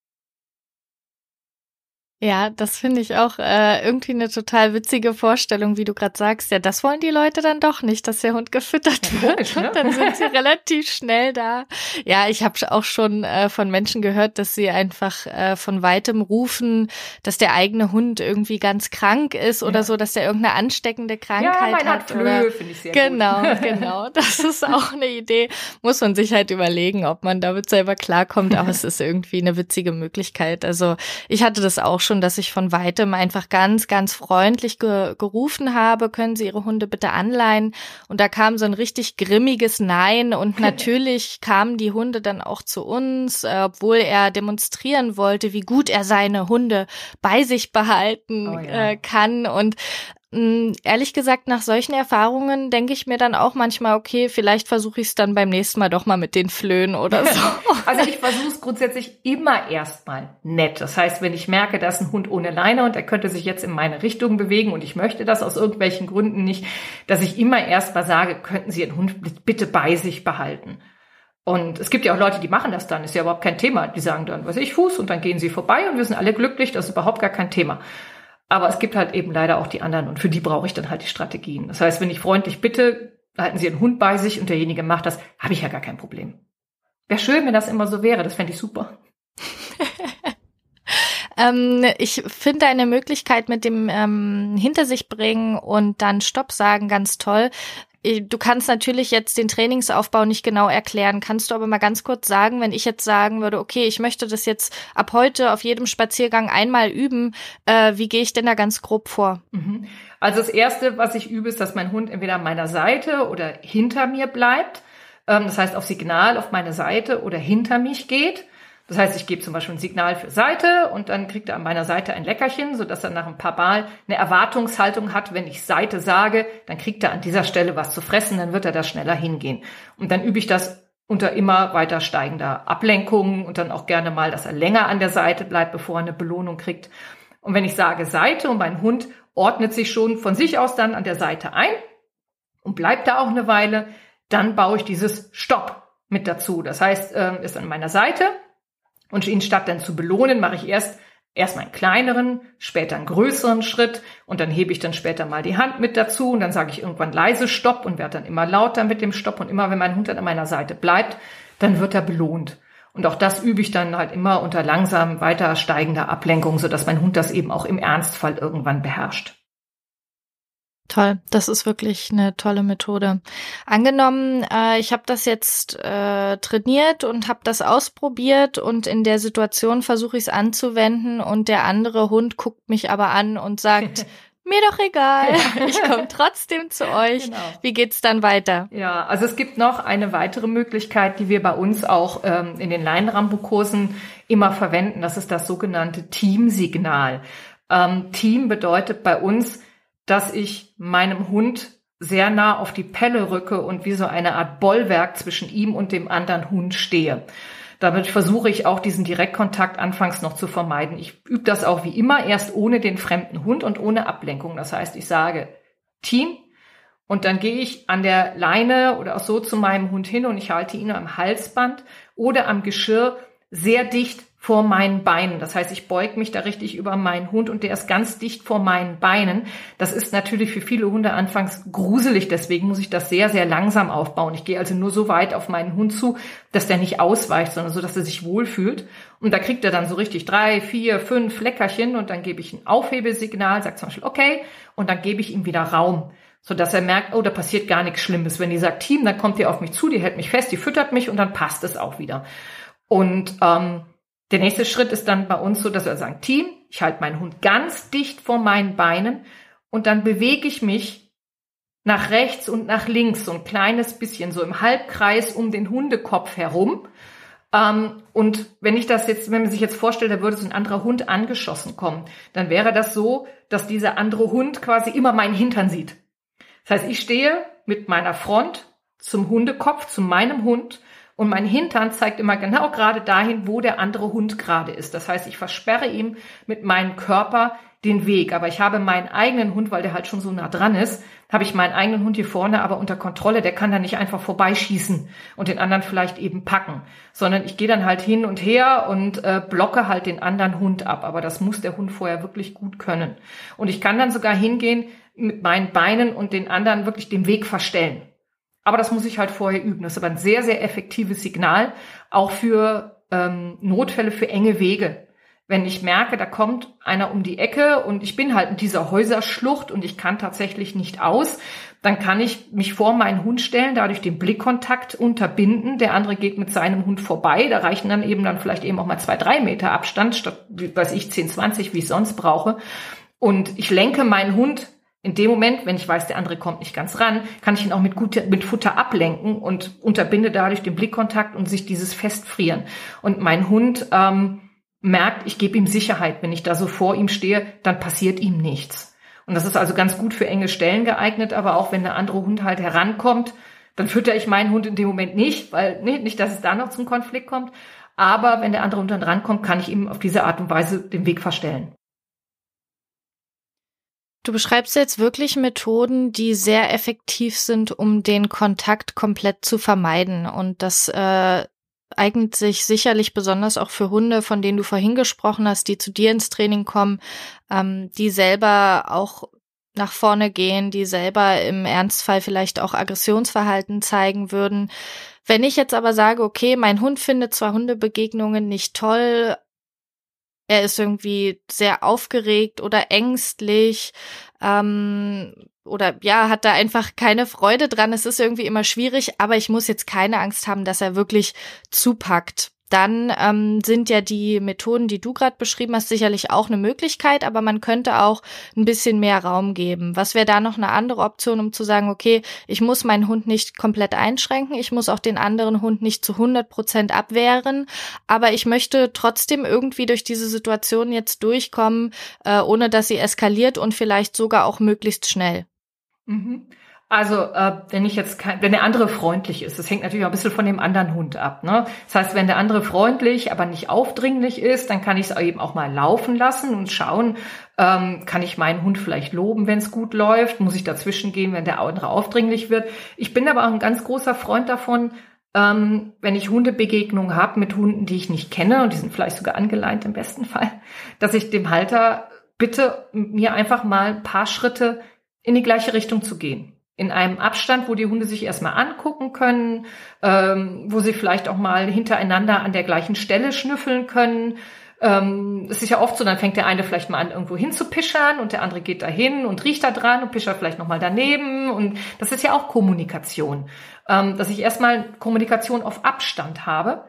Ja, das finde ich auch äh, irgendwie eine total witzige Vorstellung, wie du gerade sagst. Ja, das wollen die Leute dann doch nicht, dass der Hund gefüttert wird. Ne? Und dann sind sie relativ schnell da. Ja, ich habe auch schon äh, von Menschen gehört, dass sie einfach äh, von weitem rufen, dass der eigene Hund irgendwie ganz krank ist oder ja. so, dass der irgendeine ansteckende Krankheit ja, mein hat. Flöhe, finde ich sehr genau, gut. [laughs] genau. Das ist auch eine Idee. Muss man sich halt überlegen, ob man damit selber klarkommt. Aber es ist irgendwie eine witzige Möglichkeit. Also ich hatte das auch schon schon, dass ich von weitem einfach ganz, ganz freundlich ge gerufen habe, können Sie Ihre Hunde bitte anleihen? Und da kam so ein richtig grimmiges Nein und natürlich kamen die Hunde dann auch zu uns, äh, obwohl er demonstrieren wollte, wie gut er seine Hunde bei sich behalten oh ja. äh, kann und hm, ehrlich gesagt, nach solchen Erfahrungen denke ich mir dann auch manchmal, okay, vielleicht versuche ich es dann beim nächsten Mal doch mal mit den Flöhen oder [laughs] so. also ich versuche es grundsätzlich immer erstmal nett. Das heißt, wenn ich merke, da ist ein Hund ohne Leine und er könnte sich jetzt in meine Richtung bewegen und ich möchte das aus irgendwelchen Gründen nicht, dass ich immer erstmal sage, könnten Sie Ihren Hund bitte bei sich behalten. Und es gibt ja auch Leute, die machen das dann, ist ja überhaupt kein Thema. Die sagen dann, was ich, Fuß und dann gehen sie vorbei und wir sind alle glücklich, das ist überhaupt gar kein Thema. Aber es gibt halt eben leider auch die anderen und für die brauche ich dann halt die Strategien. Das heißt, wenn ich freundlich bitte, halten Sie einen Hund bei sich und derjenige macht das, habe ich ja gar kein Problem. Wäre schön, wenn das immer so wäre, das fände ich super. [laughs] ähm, ich finde eine Möglichkeit mit dem ähm, Hinter sich bringen und dann Stopp sagen ganz toll. Äh, du kannst natürlich jetzt den Trainingsaufbau nicht genau erklären. Kannst du aber mal ganz kurz sagen, wenn ich jetzt sagen würde, okay, ich möchte das jetzt ab heute auf jedem Spaziergang einmal üben, äh, wie gehe ich denn da ganz grob vor? Mhm. Also das Erste, was ich übe, ist, dass mein Hund entweder an meiner Seite oder hinter mir bleibt. Ähm, das heißt, auf Signal auf meine Seite oder hinter mich geht. Das heißt, ich gebe zum Beispiel ein Signal für Seite und dann kriegt er an meiner Seite ein Leckerchen, sodass er nach ein paar Mal eine Erwartungshaltung hat. Wenn ich Seite sage, dann kriegt er an dieser Stelle was zu fressen, dann wird er da schneller hingehen. Und dann übe ich das unter immer weiter steigender Ablenkung und dann auch gerne mal, dass er länger an der Seite bleibt, bevor er eine Belohnung kriegt. Und wenn ich sage Seite und mein Hund ordnet sich schon von sich aus dann an der Seite ein und bleibt da auch eine Weile, dann baue ich dieses Stopp mit dazu. Das heißt, ähm, ist an meiner Seite, und ihn statt dann zu belohnen, mache ich erst erstmal einen kleineren, später einen größeren Schritt und dann hebe ich dann später mal die Hand mit dazu und dann sage ich irgendwann leise Stopp und werde dann immer lauter mit dem Stopp und immer wenn mein Hund dann an meiner Seite bleibt, dann wird er belohnt. Und auch das übe ich dann halt immer unter langsam weiter steigender Ablenkung, sodass mein Hund das eben auch im Ernstfall irgendwann beherrscht. Toll, das ist wirklich eine tolle Methode. Angenommen, äh, ich habe das jetzt äh, trainiert und habe das ausprobiert und in der Situation versuche ich es anzuwenden und der andere Hund guckt mich aber an und sagt, [laughs] mir doch egal, [laughs] ich komme trotzdem zu euch. Genau. Wie geht's dann weiter? Ja, also es gibt noch eine weitere Möglichkeit, die wir bei uns auch ähm, in den Leinrambo-Kursen immer verwenden. Das ist das sogenannte Teamsignal. Ähm, Team bedeutet bei uns, dass ich meinem Hund sehr nah auf die Pelle rücke und wie so eine Art Bollwerk zwischen ihm und dem anderen Hund stehe. Damit versuche ich auch diesen Direktkontakt anfangs noch zu vermeiden. Ich übe das auch wie immer erst ohne den fremden Hund und ohne Ablenkung. Das heißt, ich sage Team und dann gehe ich an der Leine oder auch so zu meinem Hund hin und ich halte ihn am Halsband oder am Geschirr sehr dicht vor meinen Beinen. Das heißt, ich beug mich da richtig über meinen Hund und der ist ganz dicht vor meinen Beinen. Das ist natürlich für viele Hunde anfangs gruselig, deswegen muss ich das sehr, sehr langsam aufbauen. Ich gehe also nur so weit auf meinen Hund zu, dass der nicht ausweicht, sondern so, dass er sich wohlfühlt. Und da kriegt er dann so richtig drei, vier, fünf Leckerchen und dann gebe ich ein Aufhebesignal, sage zum Beispiel okay und dann gebe ich ihm wieder Raum so dass er merkt, oh, da passiert gar nichts Schlimmes. Wenn die sagt Team, dann kommt die auf mich zu, die hält mich fest, die füttert mich und dann passt es auch wieder. Und ähm, der nächste Schritt ist dann bei uns so, dass wir sagen, Team, ich halte meinen Hund ganz dicht vor meinen Beinen und dann bewege ich mich nach rechts und nach links, so ein kleines bisschen, so im Halbkreis um den Hundekopf herum. Ähm, und wenn ich das jetzt, wenn man sich jetzt vorstellt, da würde so ein anderer Hund angeschossen kommen, dann wäre das so, dass dieser andere Hund quasi immer meinen Hintern sieht. Das heißt, ich stehe mit meiner Front zum Hundekopf, zu meinem Hund und mein Hintern zeigt immer genau gerade dahin, wo der andere Hund gerade ist. Das heißt, ich versperre ihm mit meinem Körper den Weg. Aber ich habe meinen eigenen Hund, weil der halt schon so nah dran ist, habe ich meinen eigenen Hund hier vorne aber unter Kontrolle. Der kann da nicht einfach vorbeischießen und den anderen vielleicht eben packen, sondern ich gehe dann halt hin und her und äh, blocke halt den anderen Hund ab. Aber das muss der Hund vorher wirklich gut können. Und ich kann dann sogar hingehen mit meinen Beinen und den anderen wirklich den Weg verstellen. Aber das muss ich halt vorher üben. Das ist aber ein sehr, sehr effektives Signal, auch für ähm, Notfälle, für enge Wege. Wenn ich merke, da kommt einer um die Ecke und ich bin halt in dieser Häuserschlucht und ich kann tatsächlich nicht aus, dann kann ich mich vor meinen Hund stellen, dadurch den Blickkontakt unterbinden. Der andere geht mit seinem Hund vorbei. Da reichen dann eben dann vielleicht eben auch mal zwei, drei Meter Abstand statt, weiß ich, 10, 20, wie ich sonst brauche. Und ich lenke meinen Hund in dem Moment, wenn ich weiß, der andere kommt nicht ganz ran, kann ich ihn auch mit, gut, mit Futter ablenken und unterbinde dadurch den Blickkontakt und sich dieses Festfrieren. Und mein Hund ähm, merkt, ich gebe ihm Sicherheit. Wenn ich da so vor ihm stehe, dann passiert ihm nichts. Und das ist also ganz gut für enge Stellen geeignet, aber auch wenn der andere Hund halt herankommt, dann fütter ich meinen Hund in dem Moment nicht, weil nee, nicht, dass es da noch zum Konflikt kommt. Aber wenn der andere Hund dann rankommt, kann ich ihm auf diese Art und Weise den Weg verstellen. Du beschreibst jetzt wirklich Methoden, die sehr effektiv sind, um den Kontakt komplett zu vermeiden. Und das äh, eignet sich sicherlich besonders auch für Hunde, von denen du vorhin gesprochen hast, die zu dir ins Training kommen, ähm, die selber auch nach vorne gehen, die selber im Ernstfall vielleicht auch Aggressionsverhalten zeigen würden. Wenn ich jetzt aber sage, okay, mein Hund findet zwar Hundebegegnungen nicht toll, er ist irgendwie sehr aufgeregt oder ängstlich ähm, oder ja, hat da einfach keine Freude dran. Es ist irgendwie immer schwierig, aber ich muss jetzt keine Angst haben, dass er wirklich zupackt dann ähm, sind ja die Methoden, die du gerade beschrieben hast, sicherlich auch eine Möglichkeit, aber man könnte auch ein bisschen mehr Raum geben. Was wäre da noch eine andere Option, um zu sagen, okay, ich muss meinen Hund nicht komplett einschränken, ich muss auch den anderen Hund nicht zu 100 Prozent abwehren, aber ich möchte trotzdem irgendwie durch diese Situation jetzt durchkommen, äh, ohne dass sie eskaliert und vielleicht sogar auch möglichst schnell. Mhm. Also, äh, wenn ich jetzt kein, wenn der andere freundlich ist, das hängt natürlich auch ein bisschen von dem anderen Hund ab. Ne? Das heißt, wenn der andere freundlich, aber nicht aufdringlich ist, dann kann ich es eben auch mal laufen lassen und schauen, ähm, kann ich meinen Hund vielleicht loben, wenn es gut läuft, muss ich dazwischen gehen, wenn der andere aufdringlich wird. Ich bin aber auch ein ganz großer Freund davon, ähm, wenn ich Hundebegegnungen habe mit Hunden, die ich nicht kenne, und die sind vielleicht sogar angeleint im besten Fall, dass ich dem Halter bitte, mir einfach mal ein paar Schritte in die gleiche Richtung zu gehen in einem Abstand, wo die Hunde sich erstmal angucken können, ähm, wo sie vielleicht auch mal hintereinander an der gleichen Stelle schnüffeln können. Ähm, es ist ja oft so, dann fängt der eine vielleicht mal an, irgendwo hinzupischern und der andere geht dahin und riecht da dran und pischert vielleicht nochmal daneben. Und das ist ja auch Kommunikation. Ähm, dass ich erstmal Kommunikation auf Abstand habe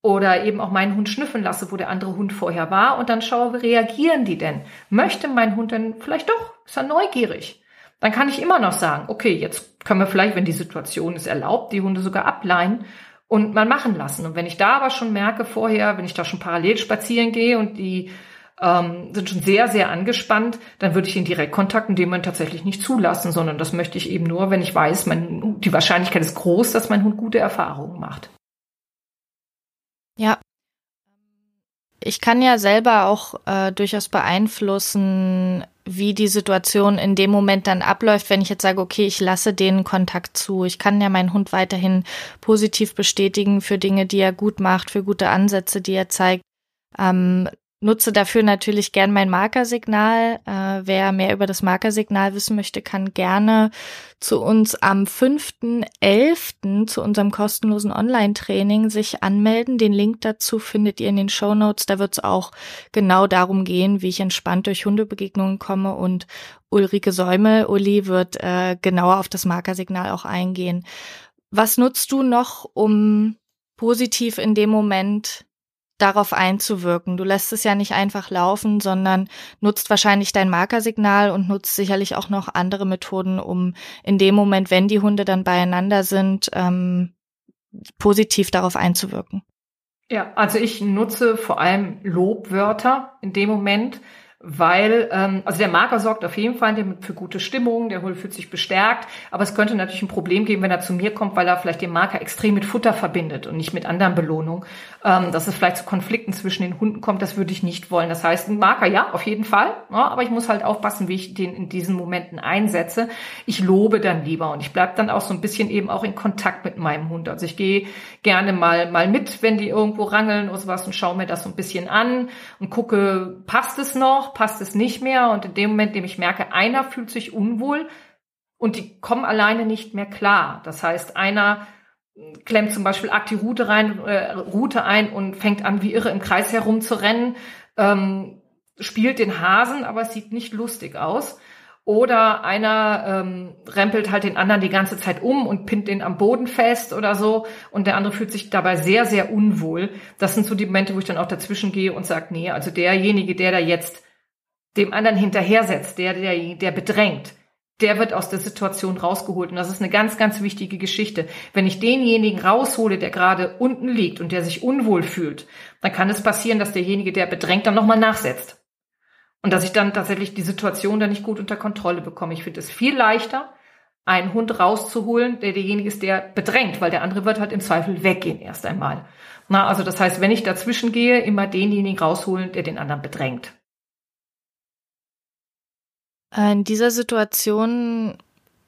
oder eben auch meinen Hund schnüffeln lasse, wo der andere Hund vorher war und dann schaue, wie reagieren die denn? Möchte mein Hund denn vielleicht doch? Ist er neugierig? Dann kann ich immer noch sagen, okay, jetzt können wir vielleicht, wenn die Situation es erlaubt, die Hunde sogar ableihen und mal machen lassen. Und wenn ich da aber schon merke vorher, wenn ich da schon parallel spazieren gehe und die ähm, sind schon sehr, sehr angespannt, dann würde ich den Direktkontakt in dem Moment tatsächlich nicht zulassen, sondern das möchte ich eben nur, wenn ich weiß, mein, die Wahrscheinlichkeit ist groß, dass mein Hund gute Erfahrungen macht. Ja, ich kann ja selber auch äh, durchaus beeinflussen, wie die Situation in dem Moment dann abläuft, wenn ich jetzt sage, okay, ich lasse den Kontakt zu. Ich kann ja meinen Hund weiterhin positiv bestätigen für Dinge, die er gut macht, für gute Ansätze, die er zeigt. Ähm, nutze dafür natürlich gern mein Markersignal. Äh, wer mehr über das Markersignal wissen möchte, kann gerne zu uns am 5.11. zu unserem kostenlosen Online-Training sich anmelden. Den Link dazu findet ihr in den Show Notes. Da wird es auch genau darum gehen, wie ich entspannt durch Hundebegegnungen komme und Ulrike Säumel, Uli, wird äh, genauer auf das Markersignal auch eingehen. Was nutzt du noch, um positiv in dem Moment darauf einzuwirken. Du lässt es ja nicht einfach laufen, sondern nutzt wahrscheinlich dein Markersignal und nutzt sicherlich auch noch andere Methoden, um in dem Moment, wenn die Hunde dann beieinander sind, ähm, positiv darauf einzuwirken. Ja, also ich nutze vor allem Lobwörter in dem Moment, weil, ähm, also der Marker sorgt auf jeden Fall für gute Stimmung, der Hund fühlt sich bestärkt, aber es könnte natürlich ein Problem geben, wenn er zu mir kommt, weil er vielleicht den Marker extrem mit Futter verbindet und nicht mit anderen Belohnungen, ähm, dass es vielleicht zu Konflikten zwischen den Hunden kommt, das würde ich nicht wollen. Das heißt, ein Marker, ja, auf jeden Fall, ja, aber ich muss halt aufpassen, wie ich den in diesen Momenten einsetze. Ich lobe dann lieber und ich bleib dann auch so ein bisschen eben auch in Kontakt mit meinem Hund. Also ich gehe gerne mal, mal mit, wenn die irgendwo rangeln oder sowas und schaue mir das so ein bisschen an und gucke, passt es noch? Passt es nicht mehr. Und in dem Moment, in dem ich merke, einer fühlt sich unwohl und die kommen alleine nicht mehr klar. Das heißt, einer klemmt zum Beispiel arg die Route rein, äh, Route ein und fängt an, wie irre im Kreis herumzurennen, ähm, spielt den Hasen, aber es sieht nicht lustig aus. Oder einer ähm, rempelt halt den anderen die ganze Zeit um und pinnt den am Boden fest oder so. Und der andere fühlt sich dabei sehr, sehr unwohl. Das sind so die Momente, wo ich dann auch dazwischen gehe und sage, nee, also derjenige, der da jetzt dem anderen hinterhersetzt, der, der, der bedrängt, der wird aus der Situation rausgeholt. Und das ist eine ganz, ganz wichtige Geschichte. Wenn ich denjenigen raushole, der gerade unten liegt und der sich unwohl fühlt, dann kann es passieren, dass derjenige, der bedrängt, dann nochmal nachsetzt. Und dass ich dann tatsächlich die Situation dann nicht gut unter Kontrolle bekomme. Ich finde es viel leichter, einen Hund rauszuholen, der derjenige ist, der bedrängt, weil der andere wird halt im Zweifel weggehen erst einmal. Na, also das heißt, wenn ich dazwischen gehe, immer denjenigen rausholen, der den anderen bedrängt. Äh, in dieser Situation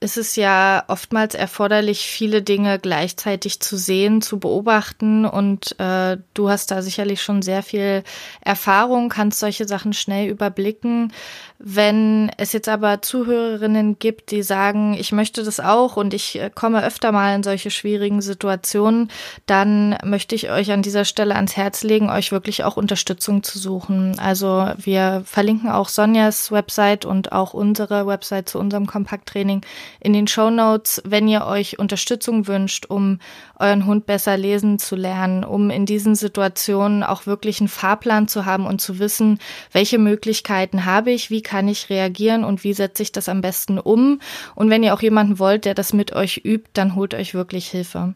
ist es ja oftmals erforderlich, viele Dinge gleichzeitig zu sehen, zu beobachten. Und äh, du hast da sicherlich schon sehr viel Erfahrung, kannst solche Sachen schnell überblicken. Wenn es jetzt aber Zuhörerinnen gibt, die sagen, ich möchte das auch und ich äh, komme öfter mal in solche schwierigen Situationen, dann möchte ich euch an dieser Stelle ans Herz legen, euch wirklich auch Unterstützung zu suchen. Also wir verlinken auch Sonjas Website und auch unsere Website zu unserem Kompakttraining in den Show Notes, wenn ihr euch Unterstützung wünscht, um euren Hund besser lesen zu lernen, um in diesen Situationen auch wirklich einen Fahrplan zu haben und zu wissen, welche Möglichkeiten habe ich, wie kann ich reagieren und wie setze ich das am besten um. Und wenn ihr auch jemanden wollt, der das mit euch übt, dann holt euch wirklich Hilfe.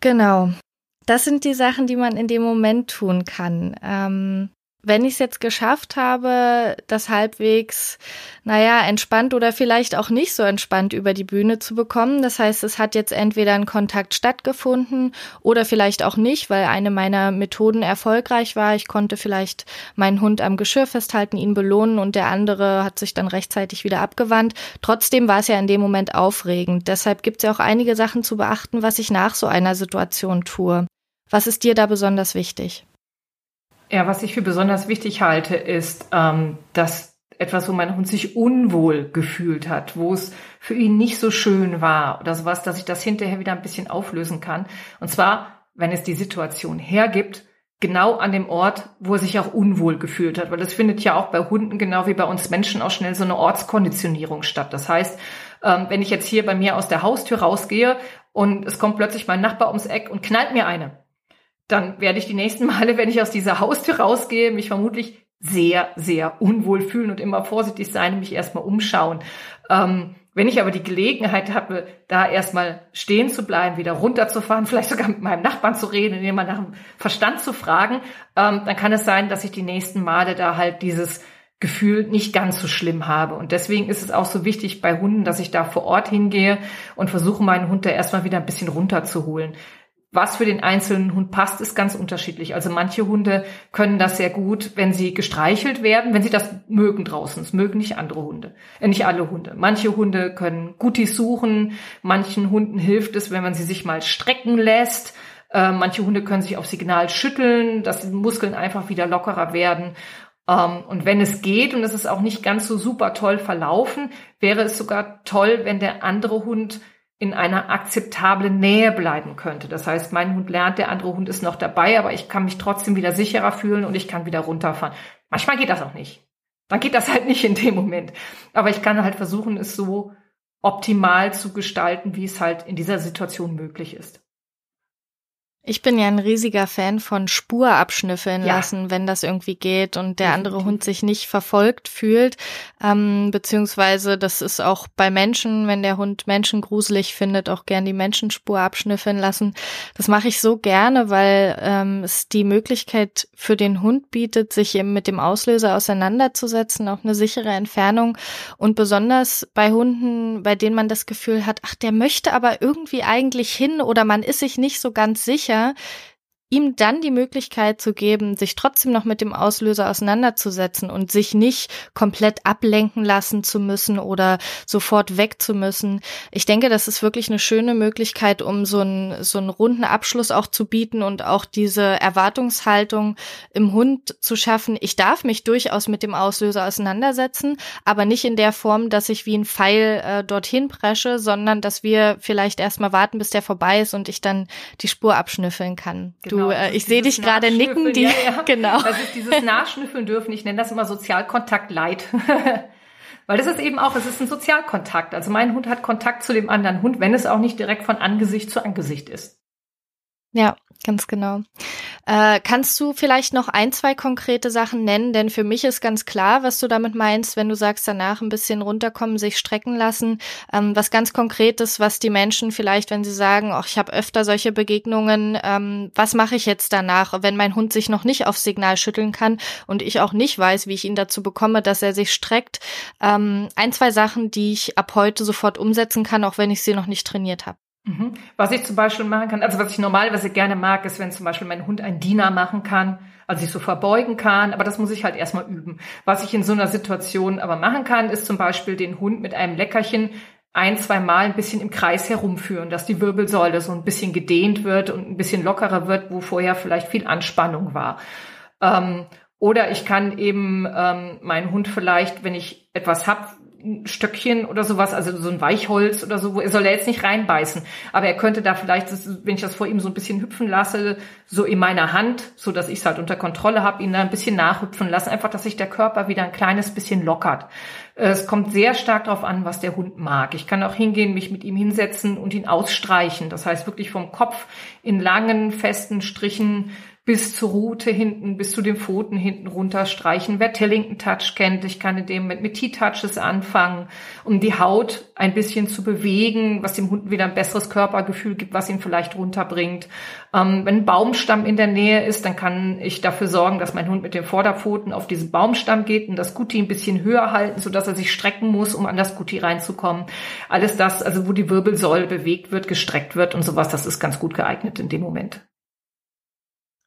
Genau. Das sind die Sachen, die man in dem Moment tun kann. Ähm, wenn ich es jetzt geschafft habe, das halbwegs, naja, entspannt oder vielleicht auch nicht so entspannt über die Bühne zu bekommen, das heißt, es hat jetzt entweder ein Kontakt stattgefunden oder vielleicht auch nicht, weil eine meiner Methoden erfolgreich war. Ich konnte vielleicht meinen Hund am Geschirr festhalten, ihn belohnen und der andere hat sich dann rechtzeitig wieder abgewandt. Trotzdem war es ja in dem Moment aufregend. Deshalb gibt es ja auch einige Sachen zu beachten, was ich nach so einer Situation tue. Was ist dir da besonders wichtig? Ja, was ich für besonders wichtig halte, ist, ähm, dass etwas, wo mein Hund sich unwohl gefühlt hat, wo es für ihn nicht so schön war oder sowas, dass ich das hinterher wieder ein bisschen auflösen kann. Und zwar, wenn es die Situation hergibt, genau an dem Ort, wo er sich auch unwohl gefühlt hat. Weil das findet ja auch bei Hunden genau wie bei uns Menschen auch schnell so eine Ortskonditionierung statt. Das heißt, ähm, wenn ich jetzt hier bei mir aus der Haustür rausgehe und es kommt plötzlich mein Nachbar ums Eck und knallt mir eine, dann werde ich die nächsten Male, wenn ich aus dieser Haustür rausgehe, mich vermutlich sehr, sehr unwohl fühlen und immer vorsichtig sein, mich erstmal umschauen. Ähm, wenn ich aber die Gelegenheit habe, da erstmal stehen zu bleiben, wieder runterzufahren, [laughs] vielleicht sogar mit meinem Nachbarn zu reden, mal nach dem Verstand zu fragen, ähm, dann kann es sein, dass ich die nächsten Male da halt dieses Gefühl nicht ganz so schlimm habe. Und deswegen ist es auch so wichtig bei Hunden, dass ich da vor Ort hingehe und versuche, meinen Hund da erstmal wieder ein bisschen runterzuholen was für den einzelnen Hund passt, ist ganz unterschiedlich. Also manche Hunde können das sehr gut, wenn sie gestreichelt werden, wenn sie das mögen draußen. Es mögen nicht andere Hunde, äh, nicht alle Hunde. Manche Hunde können Guttis suchen. Manchen Hunden hilft es, wenn man sie sich mal strecken lässt. Äh, manche Hunde können sich auf Signal schütteln, dass die Muskeln einfach wieder lockerer werden. Ähm, und wenn es geht und es ist auch nicht ganz so super toll verlaufen, wäre es sogar toll, wenn der andere Hund in einer akzeptablen Nähe bleiben könnte. Das heißt, mein Hund lernt, der andere Hund ist noch dabei, aber ich kann mich trotzdem wieder sicherer fühlen und ich kann wieder runterfahren. Manchmal geht das auch nicht. Dann geht das halt nicht in dem Moment. Aber ich kann halt versuchen, es so optimal zu gestalten, wie es halt in dieser Situation möglich ist. Ich bin ja ein riesiger Fan von Spur abschnüffeln ja. lassen, wenn das irgendwie geht und der andere Hund sich nicht verfolgt fühlt. Ähm, beziehungsweise das ist auch bei Menschen, wenn der Hund Menschen gruselig findet, auch gern die Menschenspur abschnüffeln lassen. Das mache ich so gerne, weil ähm, es die Möglichkeit für den Hund bietet, sich eben mit dem Auslöser auseinanderzusetzen, auch eine sichere Entfernung. Und besonders bei Hunden, bei denen man das Gefühl hat, ach, der möchte aber irgendwie eigentlich hin oder man ist sich nicht so ganz sicher sicher, ihm dann die Möglichkeit zu geben, sich trotzdem noch mit dem Auslöser auseinanderzusetzen und sich nicht komplett ablenken lassen zu müssen oder sofort weg zu müssen. Ich denke, das ist wirklich eine schöne Möglichkeit, um so einen, so einen runden Abschluss auch zu bieten und auch diese Erwartungshaltung im Hund zu schaffen. Ich darf mich durchaus mit dem Auslöser auseinandersetzen, aber nicht in der Form, dass ich wie ein Pfeil äh, dorthin presche, sondern dass wir vielleicht erstmal warten, bis der vorbei ist und ich dann die Spur abschnüffeln kann. Genau. Du genau, äh, ich sehe dich gerade nicken. Die, ja, ja. [laughs] Genau. Das ist dieses Nachschnüffeln dürfen. Ich nenne das immer Sozialkontakt Leid. [laughs] Weil das ist eben auch, es ist ein Sozialkontakt. Also mein Hund hat Kontakt zu dem anderen Hund, wenn es auch nicht direkt von Angesicht zu Angesicht ist. Ja, ganz genau. Äh, kannst du vielleicht noch ein, zwei konkrete Sachen nennen? Denn für mich ist ganz klar, was du damit meinst, wenn du sagst, danach ein bisschen runterkommen, sich strecken lassen. Ähm, was ganz Konkretes, was die Menschen vielleicht, wenn sie sagen, ach, ich habe öfter solche Begegnungen, ähm, was mache ich jetzt danach, wenn mein Hund sich noch nicht aufs Signal schütteln kann und ich auch nicht weiß, wie ich ihn dazu bekomme, dass er sich streckt. Ähm, ein, zwei Sachen, die ich ab heute sofort umsetzen kann, auch wenn ich sie noch nicht trainiert habe. Mhm. Was ich zum Beispiel machen kann, also was ich normalerweise gerne mag, ist, wenn zum Beispiel mein Hund einen Diener machen kann, also sich so verbeugen kann, aber das muss ich halt erstmal üben. Was ich in so einer Situation aber machen kann, ist zum Beispiel den Hund mit einem Leckerchen ein, zwei Mal ein bisschen im Kreis herumführen, dass die Wirbelsäule so ein bisschen gedehnt wird und ein bisschen lockerer wird, wo vorher vielleicht viel Anspannung war. Ähm, oder ich kann eben ähm, meinen Hund vielleicht, wenn ich etwas hab, ein Stöckchen oder sowas, also so ein Weichholz oder so, wo er soll er jetzt nicht reinbeißen, aber er könnte da vielleicht, wenn ich das vor ihm so ein bisschen hüpfen lasse, so in meiner Hand, so dass ich es halt unter Kontrolle habe, ihn da ein bisschen nachhüpfen lassen, einfach, dass sich der Körper wieder ein kleines bisschen lockert. Es kommt sehr stark darauf an, was der Hund mag. Ich kann auch hingehen, mich mit ihm hinsetzen und ihn ausstreichen. Das heißt wirklich vom Kopf in langen, festen Strichen bis zur Rute hinten, bis zu den Pfoten hinten runter streichen. Wer Tellington Touch kennt, ich kann in dem mit, mit T-Touches anfangen, um die Haut ein bisschen zu bewegen, was dem Hund wieder ein besseres Körpergefühl gibt, was ihn vielleicht runterbringt. Ähm, wenn ein Baumstamm in der Nähe ist, dann kann ich dafür sorgen, dass mein Hund mit den Vorderpfoten auf diesen Baumstamm geht und das Guti ein bisschen höher halten, sodass er sich strecken muss, um an das Guti reinzukommen. Alles das, also wo die Wirbelsäule bewegt wird, gestreckt wird und sowas, das ist ganz gut geeignet in dem Moment.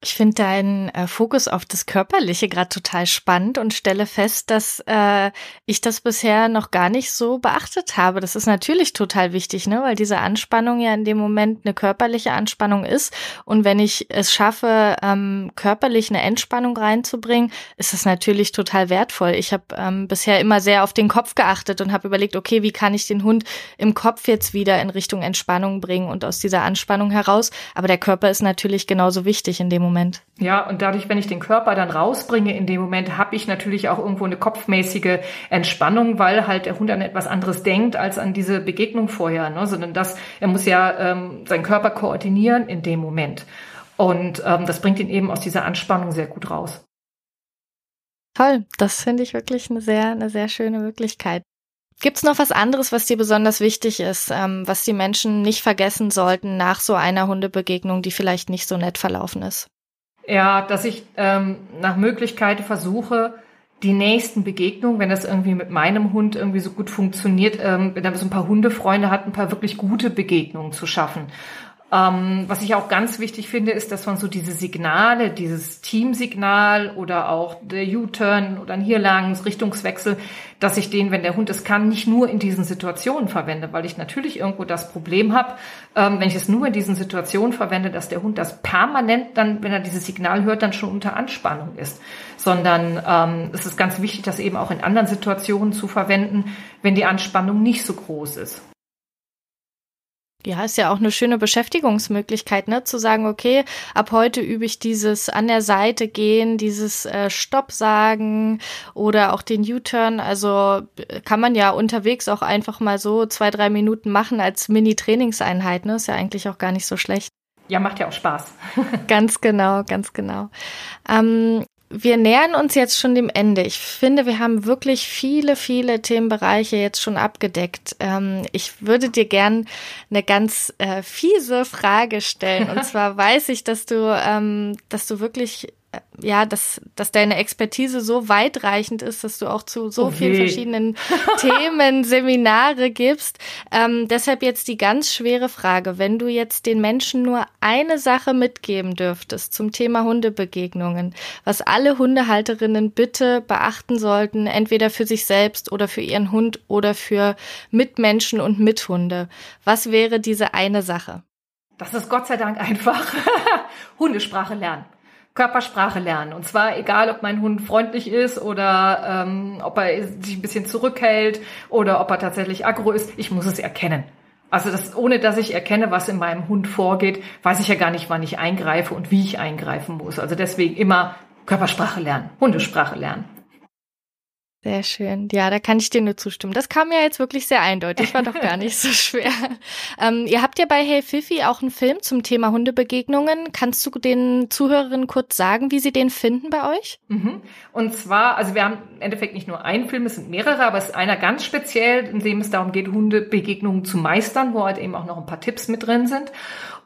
Ich finde deinen äh, Fokus auf das Körperliche gerade total spannend und stelle fest, dass äh, ich das bisher noch gar nicht so beachtet habe. Das ist natürlich total wichtig, ne? weil diese Anspannung ja in dem Moment eine körperliche Anspannung ist. Und wenn ich es schaffe, ähm, körperlich eine Entspannung reinzubringen, ist das natürlich total wertvoll. Ich habe ähm, bisher immer sehr auf den Kopf geachtet und habe überlegt, okay, wie kann ich den Hund im Kopf jetzt wieder in Richtung Entspannung bringen und aus dieser Anspannung heraus. Aber der Körper ist natürlich genauso wichtig in dem Moment. Moment. Ja, und dadurch, wenn ich den Körper dann rausbringe in dem Moment, habe ich natürlich auch irgendwo eine kopfmäßige Entspannung, weil halt der Hund an etwas anderes denkt als an diese Begegnung vorher, ne? sondern das, er muss ja ähm, seinen Körper koordinieren in dem Moment. Und ähm, das bringt ihn eben aus dieser Anspannung sehr gut raus. Toll, das finde ich wirklich eine sehr, eine sehr schöne Möglichkeit. Gibt es noch was anderes, was dir besonders wichtig ist, ähm, was die Menschen nicht vergessen sollten nach so einer Hundebegegnung, die vielleicht nicht so nett verlaufen ist? Ja, dass ich ähm, nach Möglichkeit versuche, die nächsten Begegnungen, wenn das irgendwie mit meinem Hund irgendwie so gut funktioniert, ähm, wenn er so ein paar Hundefreunde hat, ein paar wirklich gute Begegnungen zu schaffen. Ähm, was ich auch ganz wichtig finde, ist, dass man so diese Signale, dieses Teamsignal oder auch der U-Turn oder ein hier lang Richtungswechsel, dass ich den, wenn der Hund es kann, nicht nur in diesen Situationen verwende, weil ich natürlich irgendwo das Problem habe, ähm, wenn ich es nur in diesen Situationen verwende, dass der Hund das permanent dann, wenn er dieses Signal hört, dann schon unter Anspannung ist. Sondern ähm, es ist ganz wichtig, das eben auch in anderen Situationen zu verwenden, wenn die Anspannung nicht so groß ist. Ja, ist ja auch eine schöne Beschäftigungsmöglichkeit, ne? Zu sagen, okay, ab heute übe ich dieses an der Seite gehen, dieses äh, Stopp sagen oder auch den U-Turn. Also kann man ja unterwegs auch einfach mal so zwei, drei Minuten machen als Mini-Trainingseinheit, ne? Ist ja eigentlich auch gar nicht so schlecht. Ja, macht ja auch Spaß. ganz genau, ganz genau. Ähm, wir nähern uns jetzt schon dem Ende. Ich finde, wir haben wirklich viele, viele Themenbereiche jetzt schon abgedeckt. Ähm, ich würde dir gern eine ganz äh, fiese Frage stellen. Und [laughs] zwar weiß ich, dass du, ähm, dass du wirklich ja, dass, dass deine Expertise so weitreichend ist, dass du auch zu so okay. vielen verschiedenen [laughs] Themen Seminare gibst. Ähm, deshalb jetzt die ganz schwere Frage. Wenn du jetzt den Menschen nur eine Sache mitgeben dürftest zum Thema Hundebegegnungen, was alle Hundehalterinnen bitte beachten sollten, entweder für sich selbst oder für ihren Hund oder für Mitmenschen und Mithunde, was wäre diese eine Sache? Das ist Gott sei Dank einfach. [laughs] Hundesprache lernen. Körpersprache lernen. Und zwar egal, ob mein Hund freundlich ist oder ähm, ob er sich ein bisschen zurückhält oder ob er tatsächlich aggro ist. Ich muss es erkennen. Also das, ohne dass ich erkenne, was in meinem Hund vorgeht, weiß ich ja gar nicht, wann ich eingreife und wie ich eingreifen muss. Also deswegen immer Körpersprache lernen, Hundesprache lernen. Sehr schön. Ja, da kann ich dir nur zustimmen. Das kam ja jetzt wirklich sehr eindeutig, war doch gar nicht so [laughs] schwer. Ähm, ihr habt ja bei Hey Fifi auch einen Film zum Thema Hundebegegnungen. Kannst du den Zuhörerinnen kurz sagen, wie sie den finden bei euch? Mhm. Und zwar, also wir haben im Endeffekt nicht nur einen Film, es sind mehrere, aber es ist einer ganz speziell, in dem es darum geht, Hundebegegnungen zu meistern, wo halt eben auch noch ein paar Tipps mit drin sind.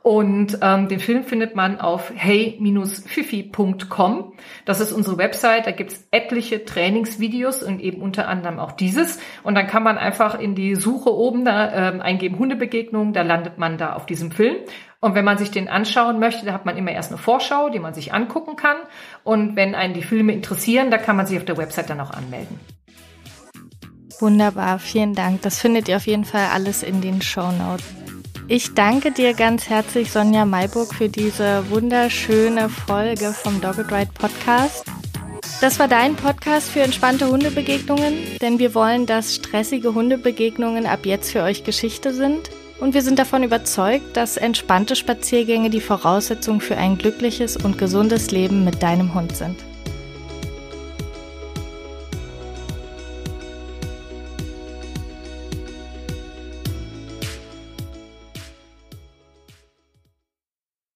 Und ähm, den Film findet man auf hey-fifi.com. Das ist unsere Website. Da gibt's etliche Trainingsvideos und eben unter anderem auch dieses. Und dann kann man einfach in die Suche oben da ähm, eingeben Hundebegegnung. Da landet man da auf diesem Film. Und wenn man sich den anschauen möchte, da hat man immer erst eine Vorschau, die man sich angucken kann. Und wenn einen die Filme interessieren, da kann man sich auf der Website dann auch anmelden. Wunderbar, vielen Dank. Das findet ihr auf jeden Fall alles in den Show Notes. Ich danke dir ganz herzlich, Sonja Mayburg, für diese wunderschöne Folge vom Dogged Ride Podcast. Das war dein Podcast für entspannte Hundebegegnungen, denn wir wollen, dass stressige Hundebegegnungen ab jetzt für euch Geschichte sind. Und wir sind davon überzeugt, dass entspannte Spaziergänge die Voraussetzung für ein glückliches und gesundes Leben mit deinem Hund sind.